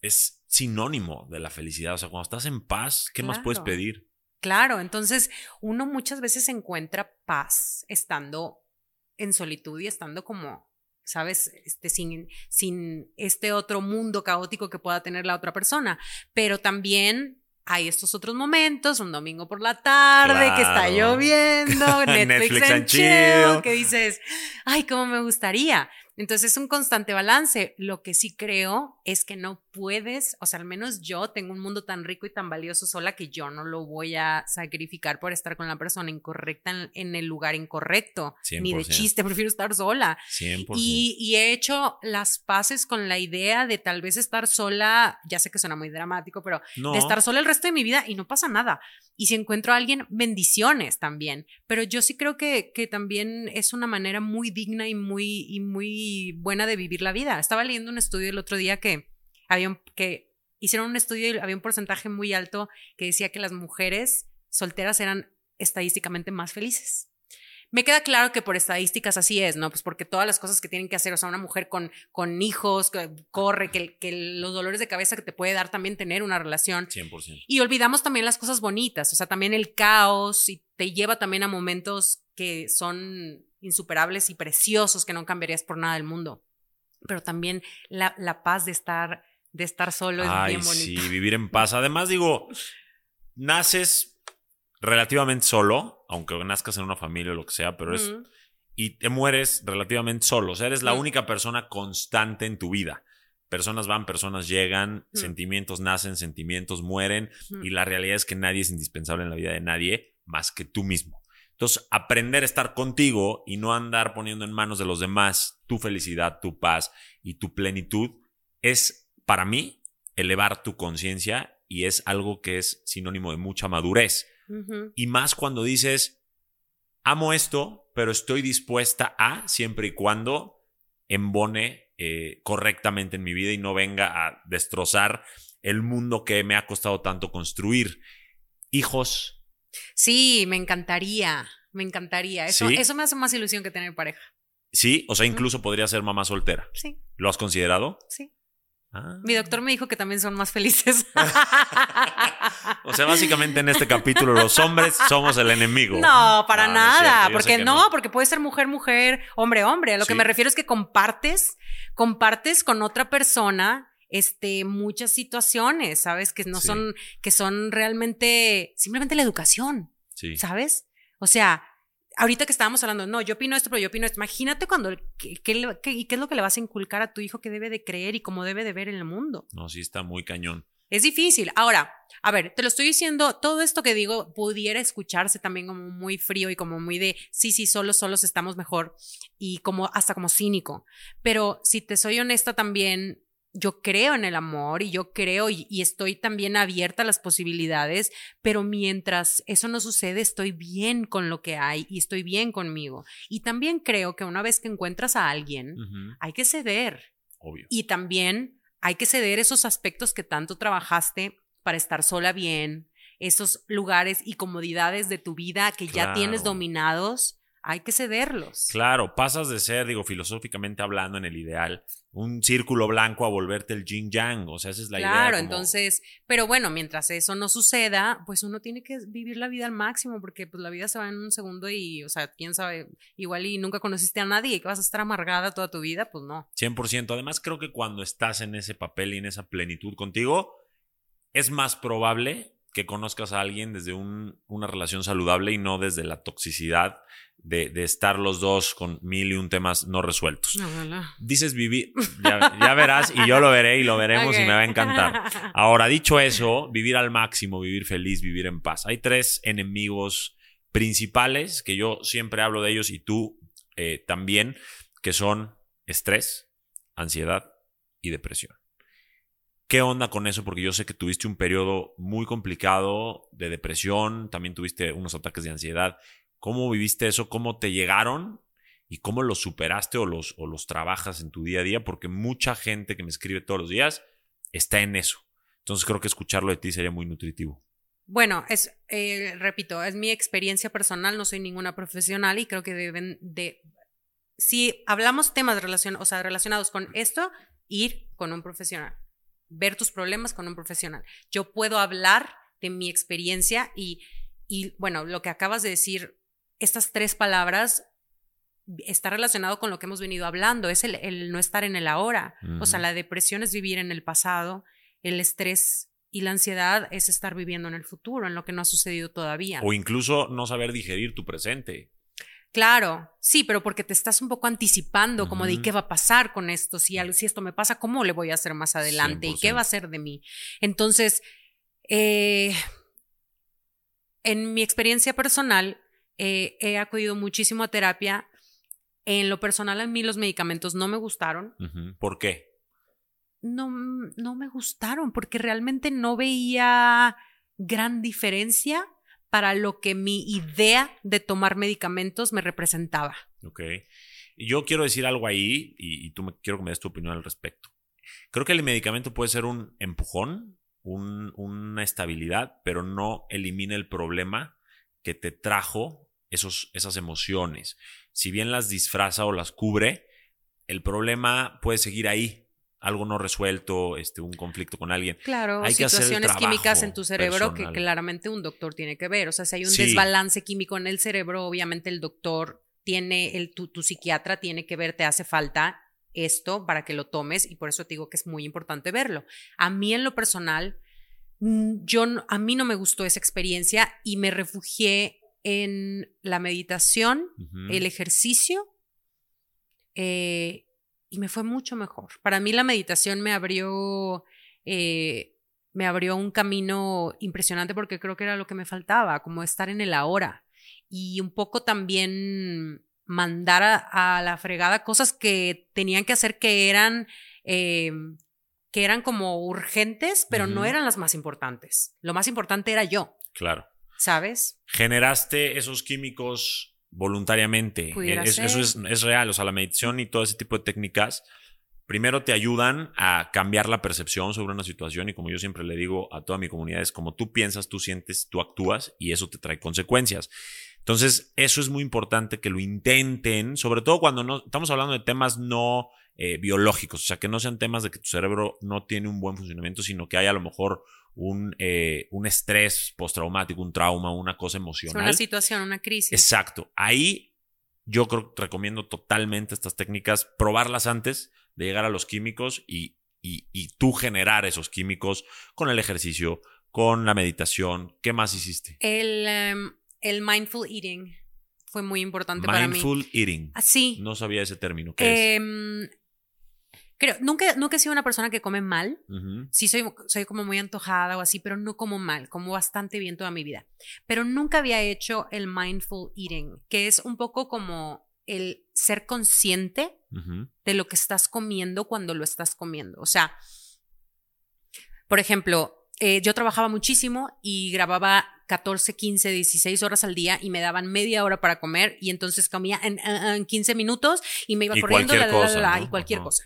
S2: es sinónimo de la felicidad. O sea, cuando estás en paz, ¿qué más puedes pedir?
S1: Claro, entonces uno muchas veces encuentra paz estando en solitud y estando como, ¿sabes? Este, sin, sin este otro mundo caótico que pueda tener la otra persona. Pero también hay estos otros momentos, un domingo por la tarde, que está lloviendo, Netflix, and chill, que dices, ay, cómo me gustaría. Entonces es un constante balance. Lo que sí creo es que no puedes, o sea, al menos yo tengo un mundo tan rico y tan valioso sola que yo no lo voy a sacrificar por estar con la persona incorrecta en, el lugar incorrecto. Ni de chiste, prefiero estar sola. 100%. Y, y he hecho las paces con la idea de tal vez estar sola, ya sé que suena muy dramático, pero de estar sola el resto de mi vida y no pasa nada. Y si encuentro a alguien, bendiciones también. Pero yo sí creo que, que también es una manera muy digna y muy, y muy buena de vivir la vida. Estaba leyendo un estudio el otro día que había que hicieron un estudio y había un porcentaje muy alto que decía que las mujeres solteras eran estadísticamente más felices. Me queda claro que por estadísticas así es, ¿no? Pues porque todas las cosas que tienen que hacer, o sea, una mujer con, con hijos, que corre, que, que los dolores de cabeza que te puede dar también tener una relación.
S2: 100%.
S1: Y olvidamos también las cosas bonitas, o sea, también el caos y te lleva también a momentos que son insuperables y preciosos que no cambiarías por nada del mundo. Pero también la, la paz de estar de estar solo es bien bonito.
S2: sí, vivir en paz. Además, digo, naces relativamente solo, aunque nazcas en una familia o lo que sea, pero es. Y te mueres relativamente solo. O sea, eres la
S1: Mm.
S2: única persona constante en tu vida. Personas van, personas llegan,
S1: Mm.
S2: sentimientos nacen, sentimientos mueren. Y la realidad es que nadie es indispensable en la vida de nadie más que tú mismo. Entonces, aprender a estar contigo y no andar poniendo en manos de los demás tu felicidad, tu paz y tu plenitud es, para mí, elevar tu conciencia y es algo que es sinónimo de mucha madurez. Y más cuando dices, amo esto, pero estoy dispuesta a, siempre y cuando embone eh, correctamente en mi vida y no venga a destrozar el mundo que me ha costado tanto construir. Hijos,
S1: Sí, me encantaría. Me encantaría. Eso,
S2: ¿Sí?
S1: eso me hace más ilusión que tener pareja.
S2: sí, o sea, incluso podría ser mamá soltera.
S1: Sí,
S2: ¿Lo has considerado?
S1: sí.
S2: Ah.
S1: Mi doctor me dijo que también son más felices.
S2: O sea, básicamente en este capítulo los hombres somos el enemigo.
S1: No, para nada. porque
S2: que
S1: no,
S2: no.
S1: porque puede ser mujer, mujer, hombre, hombre. A lo que me refiero es que compartes, compartes con otra persona. Este, muchas situaciones, ¿sabes? Que no
S2: Sí.
S1: son, que son realmente, simplemente la educación,
S2: Sí.
S1: ¿sabes? O sea, ahorita que estábamos hablando, no, yo opino esto, pero yo opino esto. Imagínate cuando, ¿qué, qué qué es lo que le vas a inculcar a tu hijo que debe de creer y cómo debe de ver en el mundo?
S2: No, sí está muy cañón.
S1: Es difícil. Ahora, a ver, te lo estoy diciendo, todo esto que digo pudiera escucharse también como muy frío y como muy de, sí, sí, solos, solos estamos mejor y como hasta como cínico. Pero si te soy honesta también, yo creo en el amor y yo creo y, y estoy también abierta a las posibilidades, pero mientras eso no sucede, estoy bien con lo que hay y estoy bien conmigo. Y también creo que una vez que encuentras a alguien, hay que ceder.
S2: Obvio.
S1: Y también hay que ceder esos aspectos que tanto trabajaste para estar sola bien, esos lugares y comodidades de tu vida que ya tienes dominados, hay que cederlos.
S2: Claro, pasas de ser, digo, filosóficamente hablando en el ideal, un círculo blanco a volverte el yin yang. O sea, esa es la idea.
S1: Claro,
S2: como-
S1: entonces, pero bueno, mientras eso no suceda, pues uno tiene que vivir la vida al máximo, porque pues la vida se va en un segundo y, o sea, quién sabe, igual y nunca conociste a nadie y que vas a estar amargada toda tu vida, pues no.
S2: 100%. Además, creo que cuando estás en ese papel y en esa plenitud contigo, es más probable que conozcas a alguien desde un- una relación saludable y no desde la toxicidad de, de estar los dos con mil y un temas no resueltos.
S1: Ojalá.
S2: Dices vivir, ya, ya verás y yo lo veré y lo veremos y me va a encantar. Ahora, dicho eso, vivir al máximo, vivir feliz, vivir en paz. Hay tres enemigos principales que yo siempre hablo de ellos y tú eh, también, que son estrés, ansiedad y depresión. ¿Qué onda con eso? Porque yo sé que tuviste un periodo muy complicado de depresión, también tuviste unos ataques de ansiedad. ¿Cómo viviste eso? ¿Cómo te llegaron? ¿Y cómo los superaste o los, trabajas en tu día a día? Porque mucha gente que me escribe todos los días está en eso. Entonces creo que escucharlo de ti sería muy nutritivo.
S1: Bueno, es, eh, repito, es mi experiencia personal, no soy ninguna profesional y creo que deben de, si hablamos temas relacionados con esto, ir con un profesional, ver tus problemas con un profesional. Yo puedo hablar de mi experiencia y, y bueno, lo que acabas de decir, estas tres palabras está relacionado con lo que hemos venido hablando, es el, el no estar en el ahora. O sea, la depresión es vivir en el pasado, el estrés y la ansiedad es estar viviendo en el futuro, en lo que no ha sucedido todavía.
S2: O incluso no saber digerir tu presente.
S1: Claro, sí, pero porque te estás un poco anticipando, como de ¿y
S2: Ujú.
S1: qué va a pasar con esto, si, si esto me pasa, ¿cómo le voy a hacer más adelante? ¿Y qué va a
S2: 100%.
S1: ser de mí? Entonces, eh, en mi experiencia personal, eh, he acudido muchísimo a terapia. En lo personal, a mí los medicamentos no me gustaron.
S2: ¿Por qué?
S1: no, no me gustaron porque realmente no veía gran diferencia para lo que mi idea de tomar medicamentos me representaba.
S2: Ok. Yo quiero decir algo ahí y, y tú me, quiero que me des tu opinión al respecto. Creo que el medicamento puede ser un empujón, un- una estabilidad, pero no elimina el problema que te trajo esos, esas emociones. Si bien las disfraza o las cubre, el problema puede seguir ahí. Algo no resuelto, este, un conflicto con alguien.
S1: Claro,
S2: Hay que
S1: situaciones químicas en tu cerebro
S2: personal.
S1: que claramente un doctor tiene que ver. O sea, si hay un
S2: Sí.
S1: desbalance químico en el cerebro, obviamente el doctor tiene, el, tu, tu psiquiatra tiene que ver, te hace falta esto para que lo tomes y por eso te digo que es muy importante verlo. A mí en lo personal, mm, yo, a mí no me gustó esa experiencia y me refugié en la meditación, el ejercicio, eh, y me fue mucho mejor. Para mí la meditación me abrió, eh, me abrió un camino impresionante porque creo que era lo que me faltaba, como estar en el ahora y un poco también mandar a, la fregada cosas que tenían que hacer que eran... Em, que eran como urgentes, pero no eran las más importantes. Lo más importante era yo.
S2: Claro.
S1: ¿Sabes?
S2: Generaste esos químicos voluntariamente. E, eso es, es, real. O sea, la meditación y todo ese tipo de técnicas, primero te ayudan a cambiar la percepción sobre una situación y como yo siempre le digo a toda mi comunidad, es como tú piensas, tú sientes, tú actúas y eso te trae consecuencias. Entonces, eso es muy importante que lo intenten, sobre todo cuando no estamos hablando de temas no eh, biológicos, o sea, que no sean temas de que tu cerebro no tiene un buen funcionamiento, sino que hay a lo mejor un, eh, un estrés postraumático, un trauma, una cosa emocional.
S1: Una situación, una crisis.
S2: Exacto. Ahí yo creo que recomiendo totalmente estas técnicas, probarlas antes de llegar a los químicos y, y tú generar esos químicos con el ejercicio, con la meditación. ¿Qué más hiciste?
S1: El em, el mindful eating fue muy importante para mí.
S2: Mindful eating.
S1: Ah, sí.
S2: No sabía ese término. ¿Qué em,
S1: Creo, nunca, nunca he sido una persona que come mal. Sí, soy, soy como muy antojada o así, pero no como mal, como bastante bien toda mi vida. Pero nunca había hecho el mindful eating, que es un poco como el ser consciente de lo que estás comiendo cuando lo estás comiendo. O sea, por ejemplo, eh, yo trabajaba muchísimo y grababa 14, 15, 16 horas al día y me daban media hora para comer y entonces comía en, 15 minutos y me iba corriendo la, y cualquier cosa.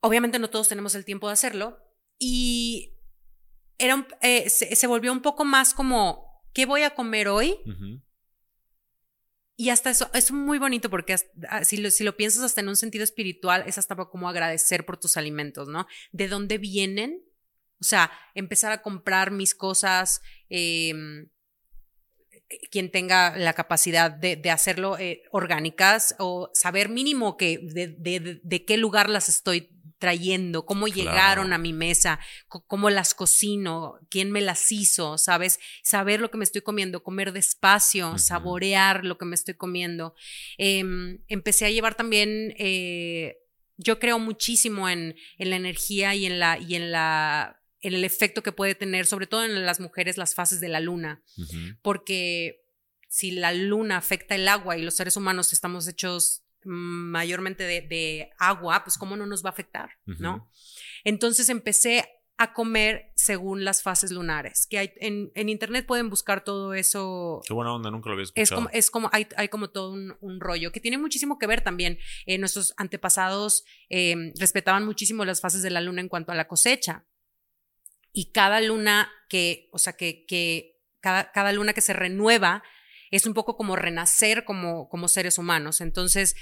S1: Obviamente no todos tenemos el tiempo de hacerlo y era eh, se, volvió un poco más como, ¿qué voy a comer hoy? Y hasta eso es muy bonito porque ah, si lo, si lo piensas hasta en un sentido espiritual, es hasta como agradecer por tus alimentos, ¿no? ¿De dónde vienen? O sea, empezar a comprar mis cosas, em, quien tenga la capacidad de, hacerlo eh, orgánicas o saber mínimo que de, qué lugar las estoy trayendo, cómo llegaron a mi mesa, cómo las cocino, quién me las hizo, ¿sabes? Saber lo que me estoy comiendo, comer despacio, saborear lo que me estoy comiendo. Em, empecé a llevar también, eh, yo creo muchísimo en, en, la energía y en la, y en la el efecto que puede tener, sobre todo en las mujeres, las fases de la luna. Porque si la luna afecta el agua y los seres humanos estamos hechos mayormente de, agua, pues cómo no nos va a afectar, ¿no? Entonces empecé a comer según las fases lunares, que hay en, internet pueden buscar todo eso.
S2: Qué buena onda, nunca lo había
S1: escuchado. Es como, es como hay, hay como todo un, rollo que tiene muchísimo que ver también. Eh, nuestros antepasados em, respetaban muchísimo las fases de la luna en cuanto a la cosecha y cada luna que, o sea, que, que cada, cada, luna que se renueva es un poco como renacer como, como seres humanos. Entonces,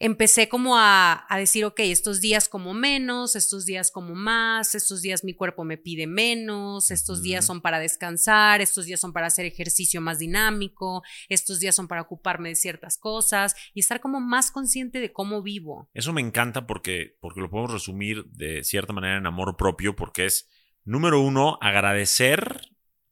S1: empecé como a, a, decir, ok, estos días como menos, estos días como más, estos días mi cuerpo me pide menos, estos días son para descansar, estos días son para hacer ejercicio más dinámico, estos días son para ocuparme de ciertas cosas y estar como más consciente de cómo vivo.
S2: Eso me encanta porque, porque lo podemos resumir de cierta manera en amor propio, porque es Número uno, agradecer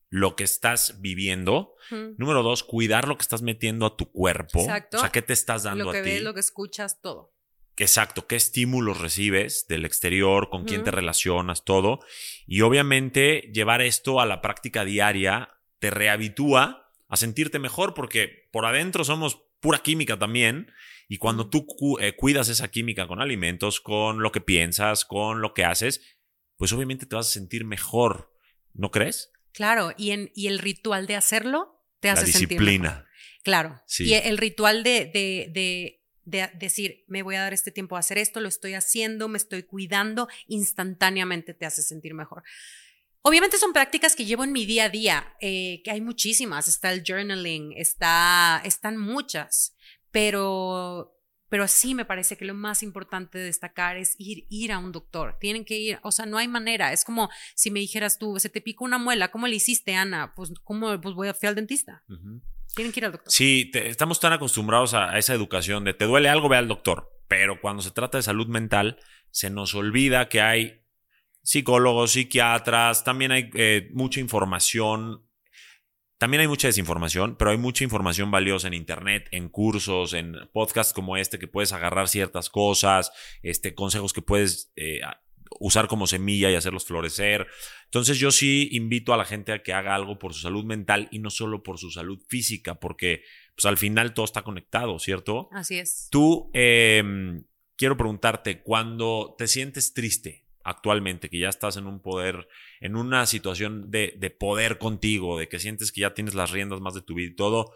S2: lo que estás viviendo. Número dos, cuidar lo que estás metiendo a tu cuerpo. Exacto. O sea, ¿qué te estás dando
S1: a ti?
S2: Lo que
S1: ves, lo que escuchas, todo.
S2: Exacto, qué estímulos recibes del exterior, con quién te relacionas, todo. Y obviamente llevar esto a la práctica diaria te rehabitúa a sentirte mejor porque por adentro somos pura química también. Y cuando tú eh, cuidas esa química con alimentos, con lo que piensas, con lo que haces, pues obviamente te vas a sentir mejor, ¿no crees?
S1: Claro, y, en, y el ritual de hacerlo te hace
S2: sentir disciplina.
S1: Claro, y el ritual de, de, de, decir, me voy a dar este tiempo a hacer esto, lo estoy haciendo, me estoy cuidando, instantáneamente te hace sentir mejor. Obviamente son prácticas que llevo en mi día a día, eh, que hay muchísimas, está el journaling, está, están muchas, pero pero sí me parece que lo más importante de destacar es ir, ir a un doctor. Tienen que ir, o sea, no hay manera. Es como si me dijeras tú, se te picó una muela, ¿cómo le hiciste, Ana? Pues, ¿cómo? Pues voy a fui al dentista. Tienen que ir al doctor.
S2: Sí, estamos tan acostumbrados a, esa educación de te duele algo, ve al doctor. pero cuando se trata de salud mental, se nos olvida que hay psicólogos, psiquiatras, también hay eh, mucha información. También hay mucha desinformación, pero hay mucha información valiosa en internet, en cursos, en podcasts como este que puedes agarrar ciertas cosas, este, consejos que puedes eh, usar como semilla y hacerlos florecer. Entonces yo sí invito a la gente a que haga algo por su salud mental y no solo por su salud física, porque pues al final todo está conectado, ¿cierto?
S1: Así es.
S2: Tú, em, quiero preguntarte, cuando te sientes triste, actualmente, que ya estás en un poder, en una situación de, de, poder contigo, de que sientes que ya tienes las riendas más de tu vida y todo,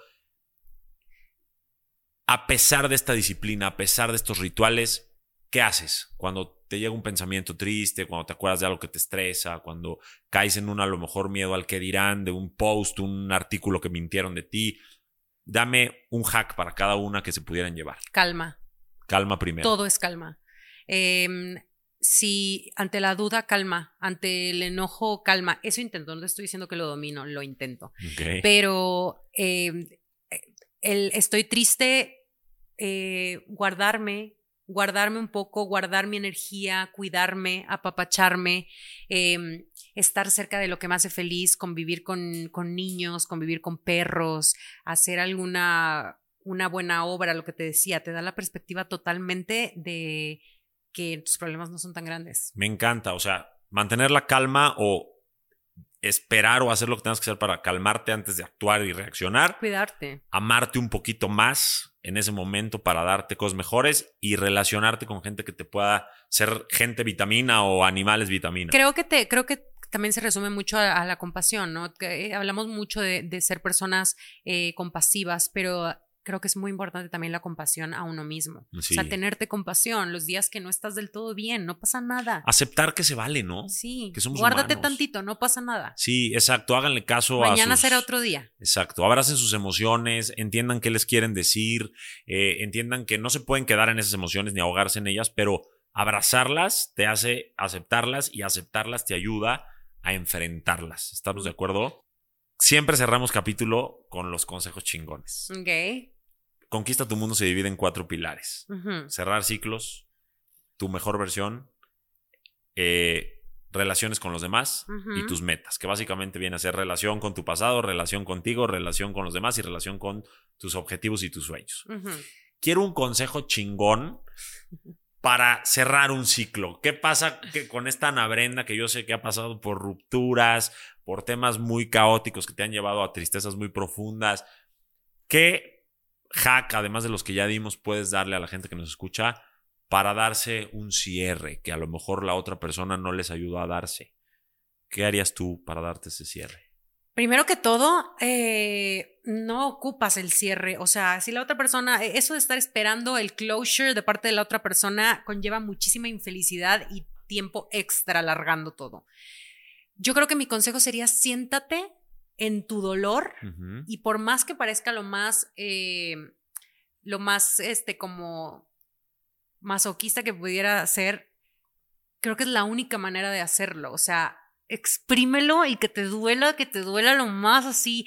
S2: a pesar de esta disciplina, a pesar de estos rituales, ¿qué haces cuando te llega un pensamiento triste, cuando te acuerdas de algo que te estresa, cuando caes en un a lo mejor miedo al que dirán, de un post, un artículo que mintieron de ti? Dame un hack para cada una que se pudieran llevar.
S1: Calma.
S2: Calma primero.
S1: Todo es calma. Eh, si ante la duda, calma, ante el enojo, calma. Eso intento, no estoy diciendo que lo domino, lo intento. Pero eh, el, estoy triste, eh, guardarme, guardarme un poco, guardar mi energía, cuidarme, apapacharme, eh, estar cerca de lo que me hace feliz, convivir con, con niños, convivir con perros, hacer alguna una buena obra, lo que te decía, te da la perspectiva totalmente de que tus problemas no son tan grandes.
S2: Me encanta, o sea, mantener la calma o esperar o hacer lo que tengas que hacer para calmarte antes de actuar y reaccionar.
S1: Cuidarte.
S2: Amarte un poquito más en ese momento para darte cosas mejores y relacionarte con gente que te pueda ser gente vitamina o animales vitamina.
S1: Creo que te, creo que también se resume mucho a, la compasión, ¿no? Eh, hablamos mucho de, ser personas eh, compasivas, pero creo que es muy importante también la compasión a uno mismo. O sea, tenerte compasión los días que no estás del todo bien, no pasa nada.
S2: Aceptar que se vale, ¿no?
S1: Sí.
S2: Que somos
S1: Guárdate tantito, no pasa nada.
S2: Sí, exacto. Háganle caso
S1: a. Mañana será otro día.
S2: Exacto. Abracen sus emociones, entiendan qué les quieren decir, eh, entiendan que no se pueden quedar en esas emociones ni ahogarse en ellas, pero abrazarlas te hace aceptarlas y aceptarlas te ayuda a enfrentarlas. ¿Estamos de acuerdo? Siempre cerramos capítulo con los consejos chingones.
S1: Ok.
S2: Conquista tu mundo se divide en cuatro pilares. Cerrar ciclos, tu mejor versión, eh, relaciones con los demás y tus metas, que básicamente viene a ser relación con tu pasado, relación contigo, relación con los demás y relación con tus objetivos y tus sueños. Quiero un consejo chingón para cerrar un ciclo. ¿Qué pasa que con esta Ana Brenda que yo sé que ha pasado por rupturas, por temas muy caóticos que te han llevado a tristezas muy profundas? ¿Qué hack, además de los que ya dimos, puedes darle a la gente que nos escucha para darse un cierre que a lo mejor la otra persona no les ayudó a darse? ¿Qué harías tú para darte ese cierre?
S1: Primero que todo, eh, no ocupas el cierre. O sea, si la otra persona, e, eso de estar esperando el closure de parte de la otra persona conlleva muchísima infelicidad y tiempo extra alargando todo. Yo creo que mi consejo sería siéntate en tu dolor y por más que parezca lo más, eh, lo más, este, como masoquista que pudiera ser, creo que es la única manera de hacerlo. O sea, exprímelo y que te duela, que te duela lo más así.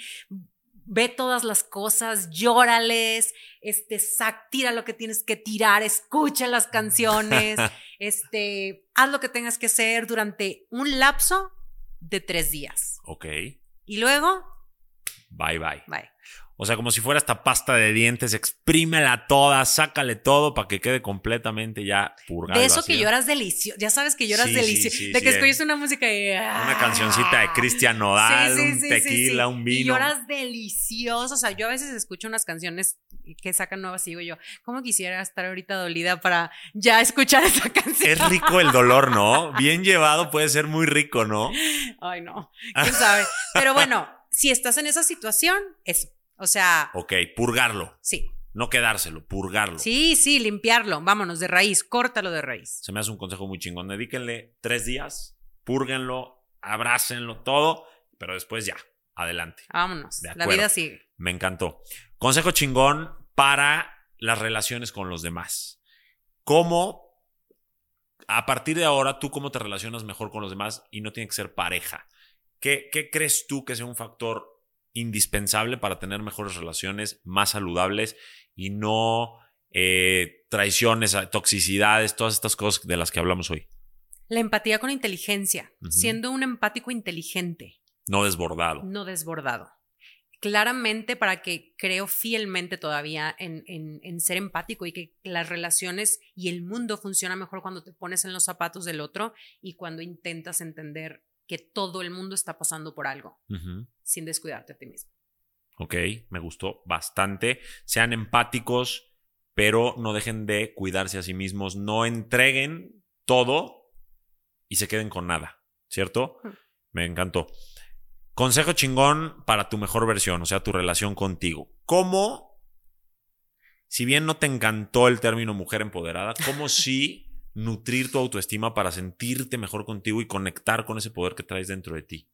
S1: Ve todas las cosas, llórales, este, sac, tira lo que tienes que tirar, escucha las canciones, este, haz lo que tengas que hacer durante un lapso de tres días.
S2: Ok.
S1: Y luego.
S2: Bye bye.
S1: Bye.
S2: O sea, como si fuera esta pasta de dientes, exprímela toda, sácale todo para que quede completamente ya purgado.
S1: De eso que lloras delicioso. Ya sabes que lloras delicioso. de que escuches una música y.
S2: Una cancioncita de Cristian Nodal, un tequila, un vino. Y
S1: lloras delicioso. O sea, yo a veces escucho unas canciones que sacan nuevas y digo yo, ¿cómo quisiera estar ahorita dolida para ya escuchar esa canción?
S2: Es rico el dolor, ¿no? Bien llevado puede ser muy rico, ¿no?
S1: Ay, no. ¿Quién sabe? Pero bueno, si estás en esa situación, eso o sea.
S2: Ok, purgarlo.
S1: Sí.
S2: No quedárselo, purgarlo.
S1: Sí, sí, limpiarlo. Vámonos, de raíz, córtalo de raíz.
S2: Se me hace un consejo muy chingón. Dedíquenle tres días, púrguenlo, abrácenlo todo, pero después ya, adelante.
S1: Vámonos. La vida sigue.
S2: Me encantó. Consejo chingón para las relaciones con los demás. ¿Cómo, a partir de ahora, tú cómo te relacionas mejor con los demás y no tiene que ser pareja? ¿Qué, qué crees tú que sea un factor indispensable para tener mejores relaciones, más saludables y no eh, traiciones, toxicidades, todas estas cosas de las que hablamos hoy.
S1: La empatía con inteligencia, siendo un empático inteligente.
S2: No desbordado.
S1: No desbordado. Claramente para que creo fielmente todavía en, en, ser empático y que las relaciones y el mundo funciona mejor cuando te pones en los zapatos del otro y cuando intentas entender que todo el mundo está pasando por algo sin descuidarte a ti mismo.
S2: Ok, me gustó bastante. Sean empáticos, pero no dejen de cuidarse a sí mismos. No entreguen todo y se queden con nada, ¿cierto? Me encantó. Consejo chingón para tu mejor versión, o sea, tu relación contigo. ¿Cómo, si bien no te encantó el término mujer empoderada, cómo sí nutrir tu autoestima para sentirte mejor contigo y conectar con ese poder que traes dentro de ti?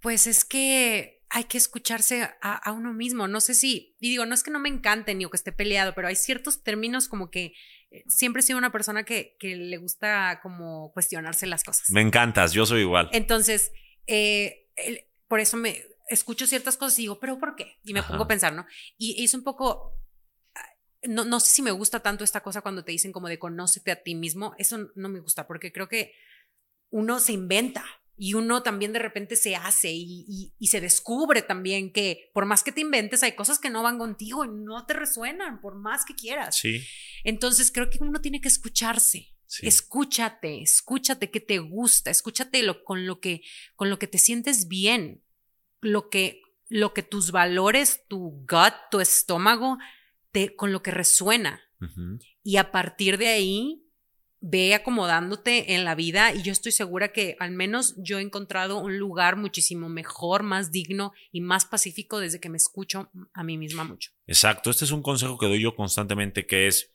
S1: Pues es que hay que escucharse a, uno mismo. No sé si, y digo, no es que no me encante ni o que esté peleado, pero hay ciertos términos como que eh, siempre he sido una persona que, que le gusta como cuestionarse las cosas.
S2: Me encantas, yo soy igual.
S1: Entonces, eh, por eso me escucho ciertas cosas y digo, pero ¿por qué? Y me pongo a pensar, ¿no? Y, es un poco, no, no sé si me gusta tanto esta cosa cuando te dicen como de conócete a ti mismo, eso no me gusta porque creo que uno se inventa y uno también de repente se hace y, y, se descubre también que por más que te inventes hay cosas que no van contigo y no te resuenan por más que quieras.
S2: Sí.
S1: Entonces creo que uno tiene que escucharse Escúchate, escúchate que te gusta, escúchate lo, con, lo que, con lo que te sientes bien, lo que, lo que tus valores, tu gut, tu estómago, te, con lo que resuena. Y a partir de ahí, ve acomodándote en la vida y yo estoy segura que al menos yo he encontrado un lugar muchísimo mejor, más digno y más pacífico desde que me escucho a mí misma mucho.
S2: Exacto, este es un consejo que doy yo constantemente que es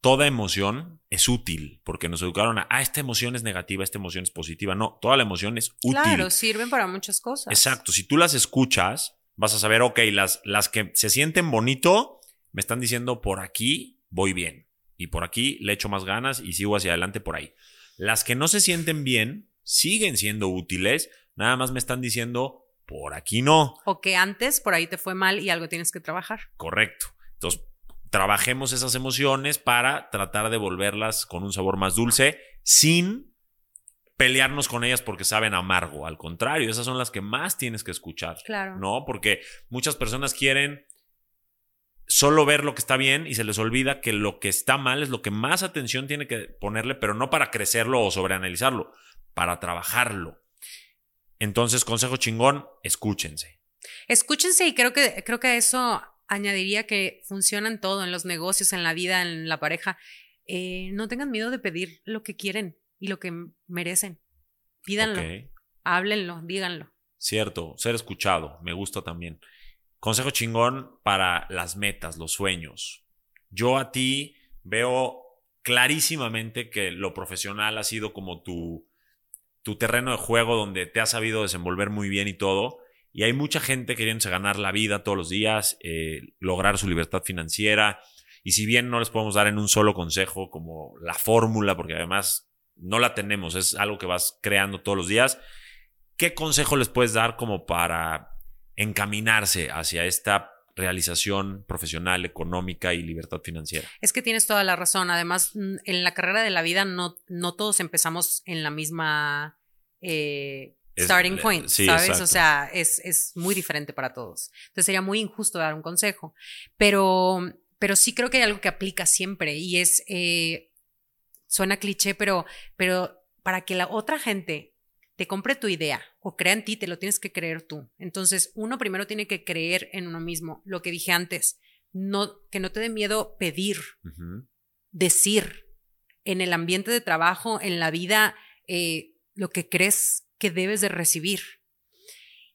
S2: toda emoción es útil, porque nos educaron a, ah, esta emoción es negativa, esta emoción es positiva. No, toda la emoción es útil.
S1: Claro, sirven para muchas cosas.
S2: Exacto, si tú las escuchas, vas a saber, ok, las, las que se sienten bonito, me están diciendo, por aquí voy bien, y por aquí le echo más ganas y sigo hacia adelante por ahí. Las que no se sienten bien, siguen siendo útiles, nada más me están diciendo, por aquí no.
S1: O que antes por ahí te fue mal y algo tienes que trabajar.
S2: Correcto. Entonces, trabajemos esas emociones para tratar de volverlas con un sabor más dulce sin pelearnos con ellas porque saben amargo. Al contrario, esas son las que más tienes que escuchar.
S1: Claro.
S2: ¿No? Porque muchas personas quieren solo ver lo que está bien y se les olvida que lo que está mal es lo que más atención tiene que ponerle, pero no para crecerlo o sobreanalizarlo, para trabajarlo. Entonces, consejo chingón, escúchense.
S1: Escúchense y creo que, creo que eso añadiría que funciona en todo, en los negocios, en la vida, en la pareja. Eh, no tengan miedo de pedir lo que quieren y lo que merecen. Pídanlo, háblenlo, díganlo.
S2: Cierto, ser escuchado, me gusta también. Consejo chingón para las metas, los sueños. Yo a ti veo clarísimamente que lo profesional ha sido como tu, tu terreno de juego donde te has sabido desenvolver muy bien y todo y hay mucha gente queriéndose ganar la vida todos los días, eh, lograr su libertad financiera. Y si bien no les podemos dar en un solo consejo como la fórmula, porque además no la tenemos, es algo que vas creando todos los días, ¿qué consejo les puedes dar como para encaminarse hacia esta realización profesional, económica y libertad financiera.
S1: Es que tienes toda la razón. Además, mm, en la carrera de la vida no, no todos empezamos en la misma eh, starting point, ¿sabes? O sea, es, es, muy diferente para todos. Entonces sería muy injusto dar un consejo. Pero, pero sí creo que hay algo que aplica siempre y es, eh, suena cliché, pero, pero para que la otra gente te compre tu idea o crea en ti, te lo tienes que creer tú. Entonces, uno primero tiene que creer en uno mismo. Lo que dije antes, no, que no te dé miedo pedir, decir en el ambiente de trabajo, en la vida, eh, lo que crees que debes de recibir.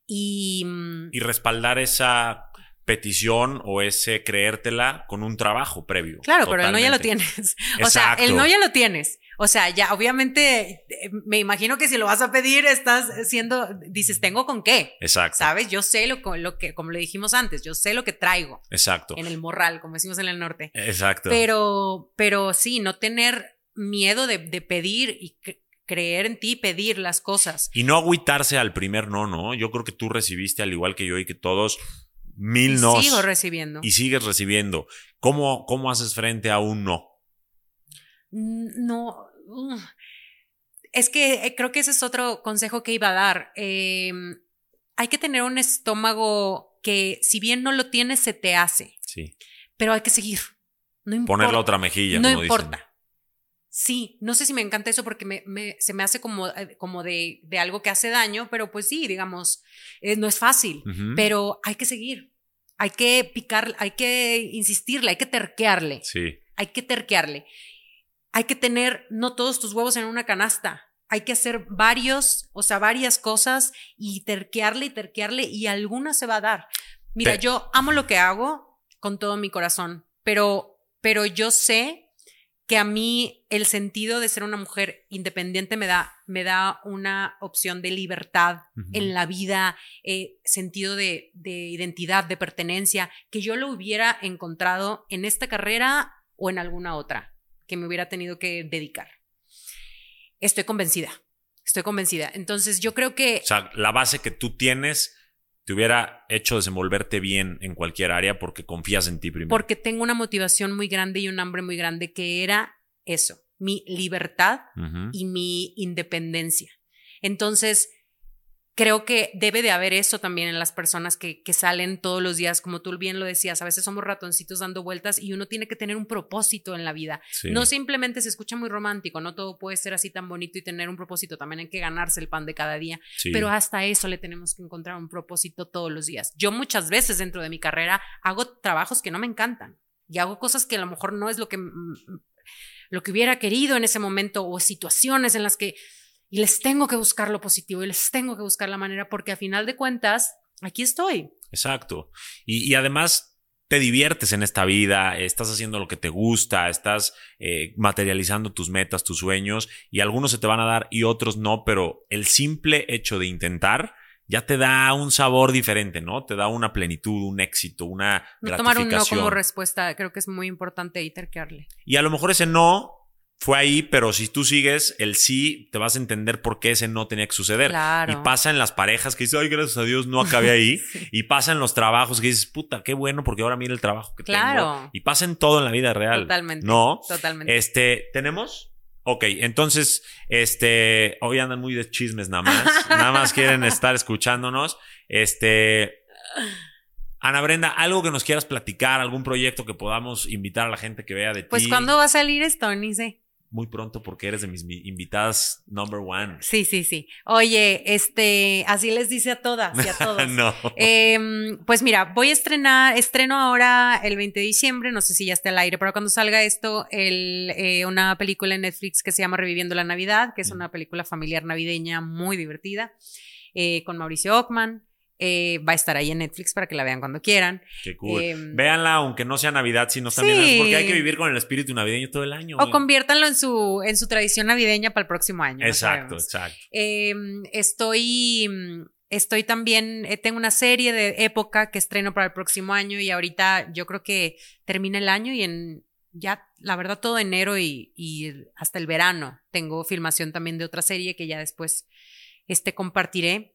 S1: Y,
S2: mm, y respaldar esa petición o ese creértela con un trabajo previo.
S1: Claro, pero el no ya lo tienes. O sea, el no ya lo tienes. O sea, ya obviamente eh, me imagino que si lo vas a pedir estás siendo, dices, tengo con qué.
S2: Exacto.
S1: ¿Sabes? Yo sé lo, lo que, como le dijimos antes, yo sé lo que traigo.
S2: Exacto.
S1: En el morral, como decimos en el norte.
S2: Exacto.
S1: Pero, pero sí, no tener miedo de, de pedir y creer en ti, pedir las cosas.
S2: Y no agüitarse al primer no, ¿no? Yo creo que tú recibiste, al igual que yo y que todos, mil
S1: Y
S2: nos.
S1: sigo recibiendo.
S2: Y sigues recibiendo. ¿Cómo, ¿Cómo haces frente a un no?
S1: Mm, No. Es que eh, creo que ese es otro consejo que iba a dar. Eh, hay que tener un estómago que, si bien no lo tienes, se te hace,
S2: Sí.
S1: pero hay que seguir. No importa.
S2: Poner la otra mejilla,
S1: No
S2: como
S1: importa.
S2: dicen.
S1: Sí, no sé si me encanta eso porque me, me- se me hace como, eh, como de, de algo que hace daño, pero pues sí, digamos, eh, no es fácil, pero hay que seguir. Hay que picar, hay que insistirle, hay que terquearle.
S2: Sí.
S1: hay que terquearle. Hay que tener no todos tus huevos en una canasta. Hay que hacer varios, o sea, varias cosas y terquearle y terquearle y alguna se va a dar. Mira,
S2: Pe-
S1: yo amo lo que hago con todo mi corazón, pero, pero yo sé que a mí el sentido de ser una mujer independiente me da, me da una opción de libertad en la vida, eh, sentido de, de identidad, de pertenencia, que yo lo hubiera encontrado en esta carrera o en alguna otra que me hubiera tenido que dedicar. Estoy convencida, estoy convencida. Entonces yo creo que
S2: O sea, la base que tú tienes te hubiera hecho desenvolverte bien en cualquier área porque confías en ti primero.
S1: porque tengo una motivación muy grande y un hambre muy grande que era eso, mi libertad y mi independencia. Entonces, creo que debe de haber eso también en las personas que, que salen todos los días, como tú bien lo decías, a veces somos ratoncitos dando vueltas y uno tiene que tener un propósito en la vida.
S2: Sí.
S1: No simplemente se escucha muy romántico, no todo puede ser así tan bonito y tener un propósito, también hay que ganarse el pan de cada día,
S2: Sí.
S1: pero hasta eso le tenemos que encontrar un propósito todos los días. Yo muchas veces dentro de mi carrera hago trabajos que no me encantan y hago cosas que a lo mejor no es lo que lo que hubiera querido en ese momento o situaciones en las que y les tengo que buscar lo positivo y les tengo que buscar la manera porque a final de cuentas aquí estoy.
S2: Exacto. Y, y además te diviertes en esta vida, estás haciendo lo que te gusta, estás eh, materializando tus metas, tus sueños, y algunos se te van a dar y otros no, pero el simple hecho de intentar ya te da un sabor diferente, ¿no? Te da una plenitud, un éxito, una
S1: No tomar un no como respuesta, creo que es muy importante ahí terquearle.
S2: Y a lo mejor ese no fue ahí, pero si tú sigues el sí, te vas a entender por qué ese no tenía que suceder.
S1: Claro.
S2: Y pasa en las parejas que dices, ay, gracias a Dios no acabé ahí.
S1: Sí.
S2: Y pasa en los trabajos que dices, puta, qué bueno, porque ahora mira el trabajo que
S1: Claro.
S2: tengo. Y pasa en todo en la vida real.
S1: Totalmente.
S2: No.
S1: Totalmente.
S2: Este, ¿tenemos? Ok, entonces, este, hoy andan muy de chismes nada más. nada más quieren estar escuchándonos. Este, Ana Brenda, algo que nos quieras platicar, algún proyecto que podamos invitar a la gente que vea de
S1: Pues
S2: ti.
S1: ¿cuándo va a salir esto? Ni sé.
S2: Muy pronto porque eres de mis mi- invitadas number one.
S1: Sí, sí, sí. Oye, este, así les dice a todas y a todos.
S2: no.
S1: Em, pues mira, voy a estrenar, estreno ahora el 20 de diciembre, no sé si ya está al aire, pero cuando salga esto, el, eh, una película en Netflix que se llama Reviviendo la Navidad, que es
S2: Mm.
S1: una película familiar navideña muy divertida, eh, con Mauricio Ockman. Eh, va a estar ahí en Netflix para que la vean cuando quieran.
S2: Qué cool.
S1: Em,
S2: Véanla, aunque no sea Navidad, si no están
S1: Sí.
S2: viendo, porque hay que vivir con el espíritu navideño todo el año.
S1: O conviértanlo en su, en su tradición navideña para el próximo año.
S2: Exacto, exacto.
S1: Eh, estoy, estoy también, eh, tengo una serie de época que estreno para el próximo año y ahorita yo creo que termina el año y en ya, la verdad, todo enero y, y hasta el verano tengo filmación también de otra serie que ya después este, compartiré.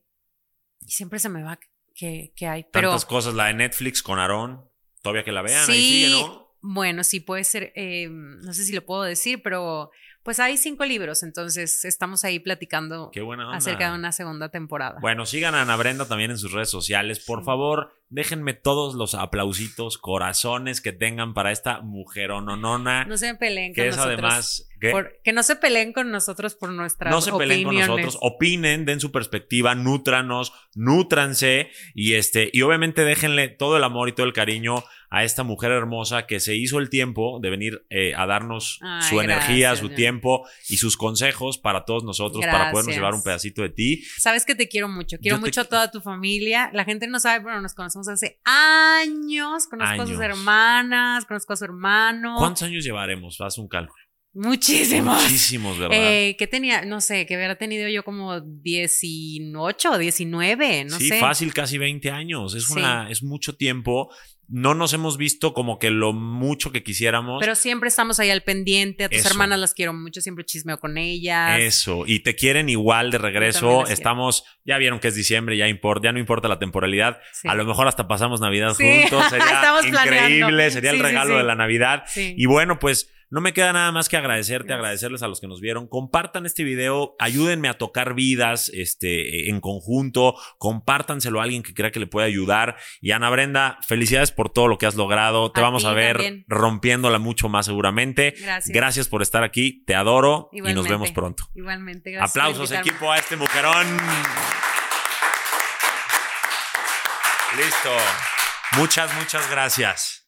S1: Y siempre se me va que, que hay. Pero
S2: Tantas cosas, la de Netflix con Aarón, todavía que la vean, ahí
S1: Sí,
S2: sigue, ¿no?
S1: bueno, sí puede ser, eh, no sé si lo puedo decir, pero pues hay cinco libros, entonces estamos ahí platicando
S2: Qué buena onda.
S1: acerca de una segunda temporada.
S2: Bueno, sigan a Ana Brenda también en sus redes sociales. Por
S1: Sí.
S2: favor, déjenme todos los aplausitos, corazones que tengan para esta mujerononona.
S1: No se peleen
S2: que
S1: con
S2: es
S1: nosotros.
S2: además. que
S1: por- que no se peleen con nosotros por nuestras
S2: no se peleen con nosotros, opinen, den su perspectiva, nútranos, nútranse y este y obviamente déjenle todo el amor y todo el cariño a esta mujer hermosa que se hizo el tiempo de venir eh, a darnos
S1: Ay,
S2: su energía, su tiempo y sus consejos para todos nosotros para podernos llevar un pedacito de ti.
S1: Sabes que te quiero mucho, quiero
S2: Yo te
S1: mucho a toda tu familia. La gente no sabe, pero nos conocemos hace años. Conozco a sus hermanas, conozco a su hermano.
S2: ¿Cuántos años llevaremos? Haz un cálculo.
S1: Muchísimos.
S2: Muchísimos, ¿verdad?
S1: Eh, ¿Qué tenía? No sé, que hubiera tenido yo como 18 o 19, no
S2: sí,
S1: sé.
S2: fácil, casi 20 años. Es,
S1: Sí.
S2: una, es mucho tiempo. No nos hemos visto como que lo mucho que quisiéramos.
S1: Pero siempre estamos ahí al pendiente. A tus
S2: Eso.
S1: hermanas las quiero mucho, siempre chismeo con ellas.
S2: Eso, y te quieren igual de regreso. Estamos, ya vieron que es diciembre, ya importa, ya no importa la temporalidad.
S1: Sí.
S2: A lo mejor hasta pasamos Navidad
S1: Sí.
S2: juntos. Sería
S1: Estamos
S2: increíble,
S1: planeando.
S2: sería el
S1: Sí,
S2: regalo de la Navidad.
S1: Sí.
S2: Y bueno, pues no me queda nada más que agradecerte,
S1: Gracias.
S2: agradecerles a los que nos vieron. Compartan este video, ayúdenme a tocar vidas este, en conjunto, compártanselo a alguien que crea que le puede ayudar. Y Ana Brenda, felicidades por todo lo que has logrado. Te
S1: A
S2: vamos a ver
S1: también.
S2: rompiéndola mucho más seguramente.
S1: Gracias.
S2: Gracias por estar aquí, te adoro y nos vemos pronto.
S1: Igualmente, gracias.
S2: Aplausos, equipo, a este mujerón. Listo. Muchas, muchas gracias.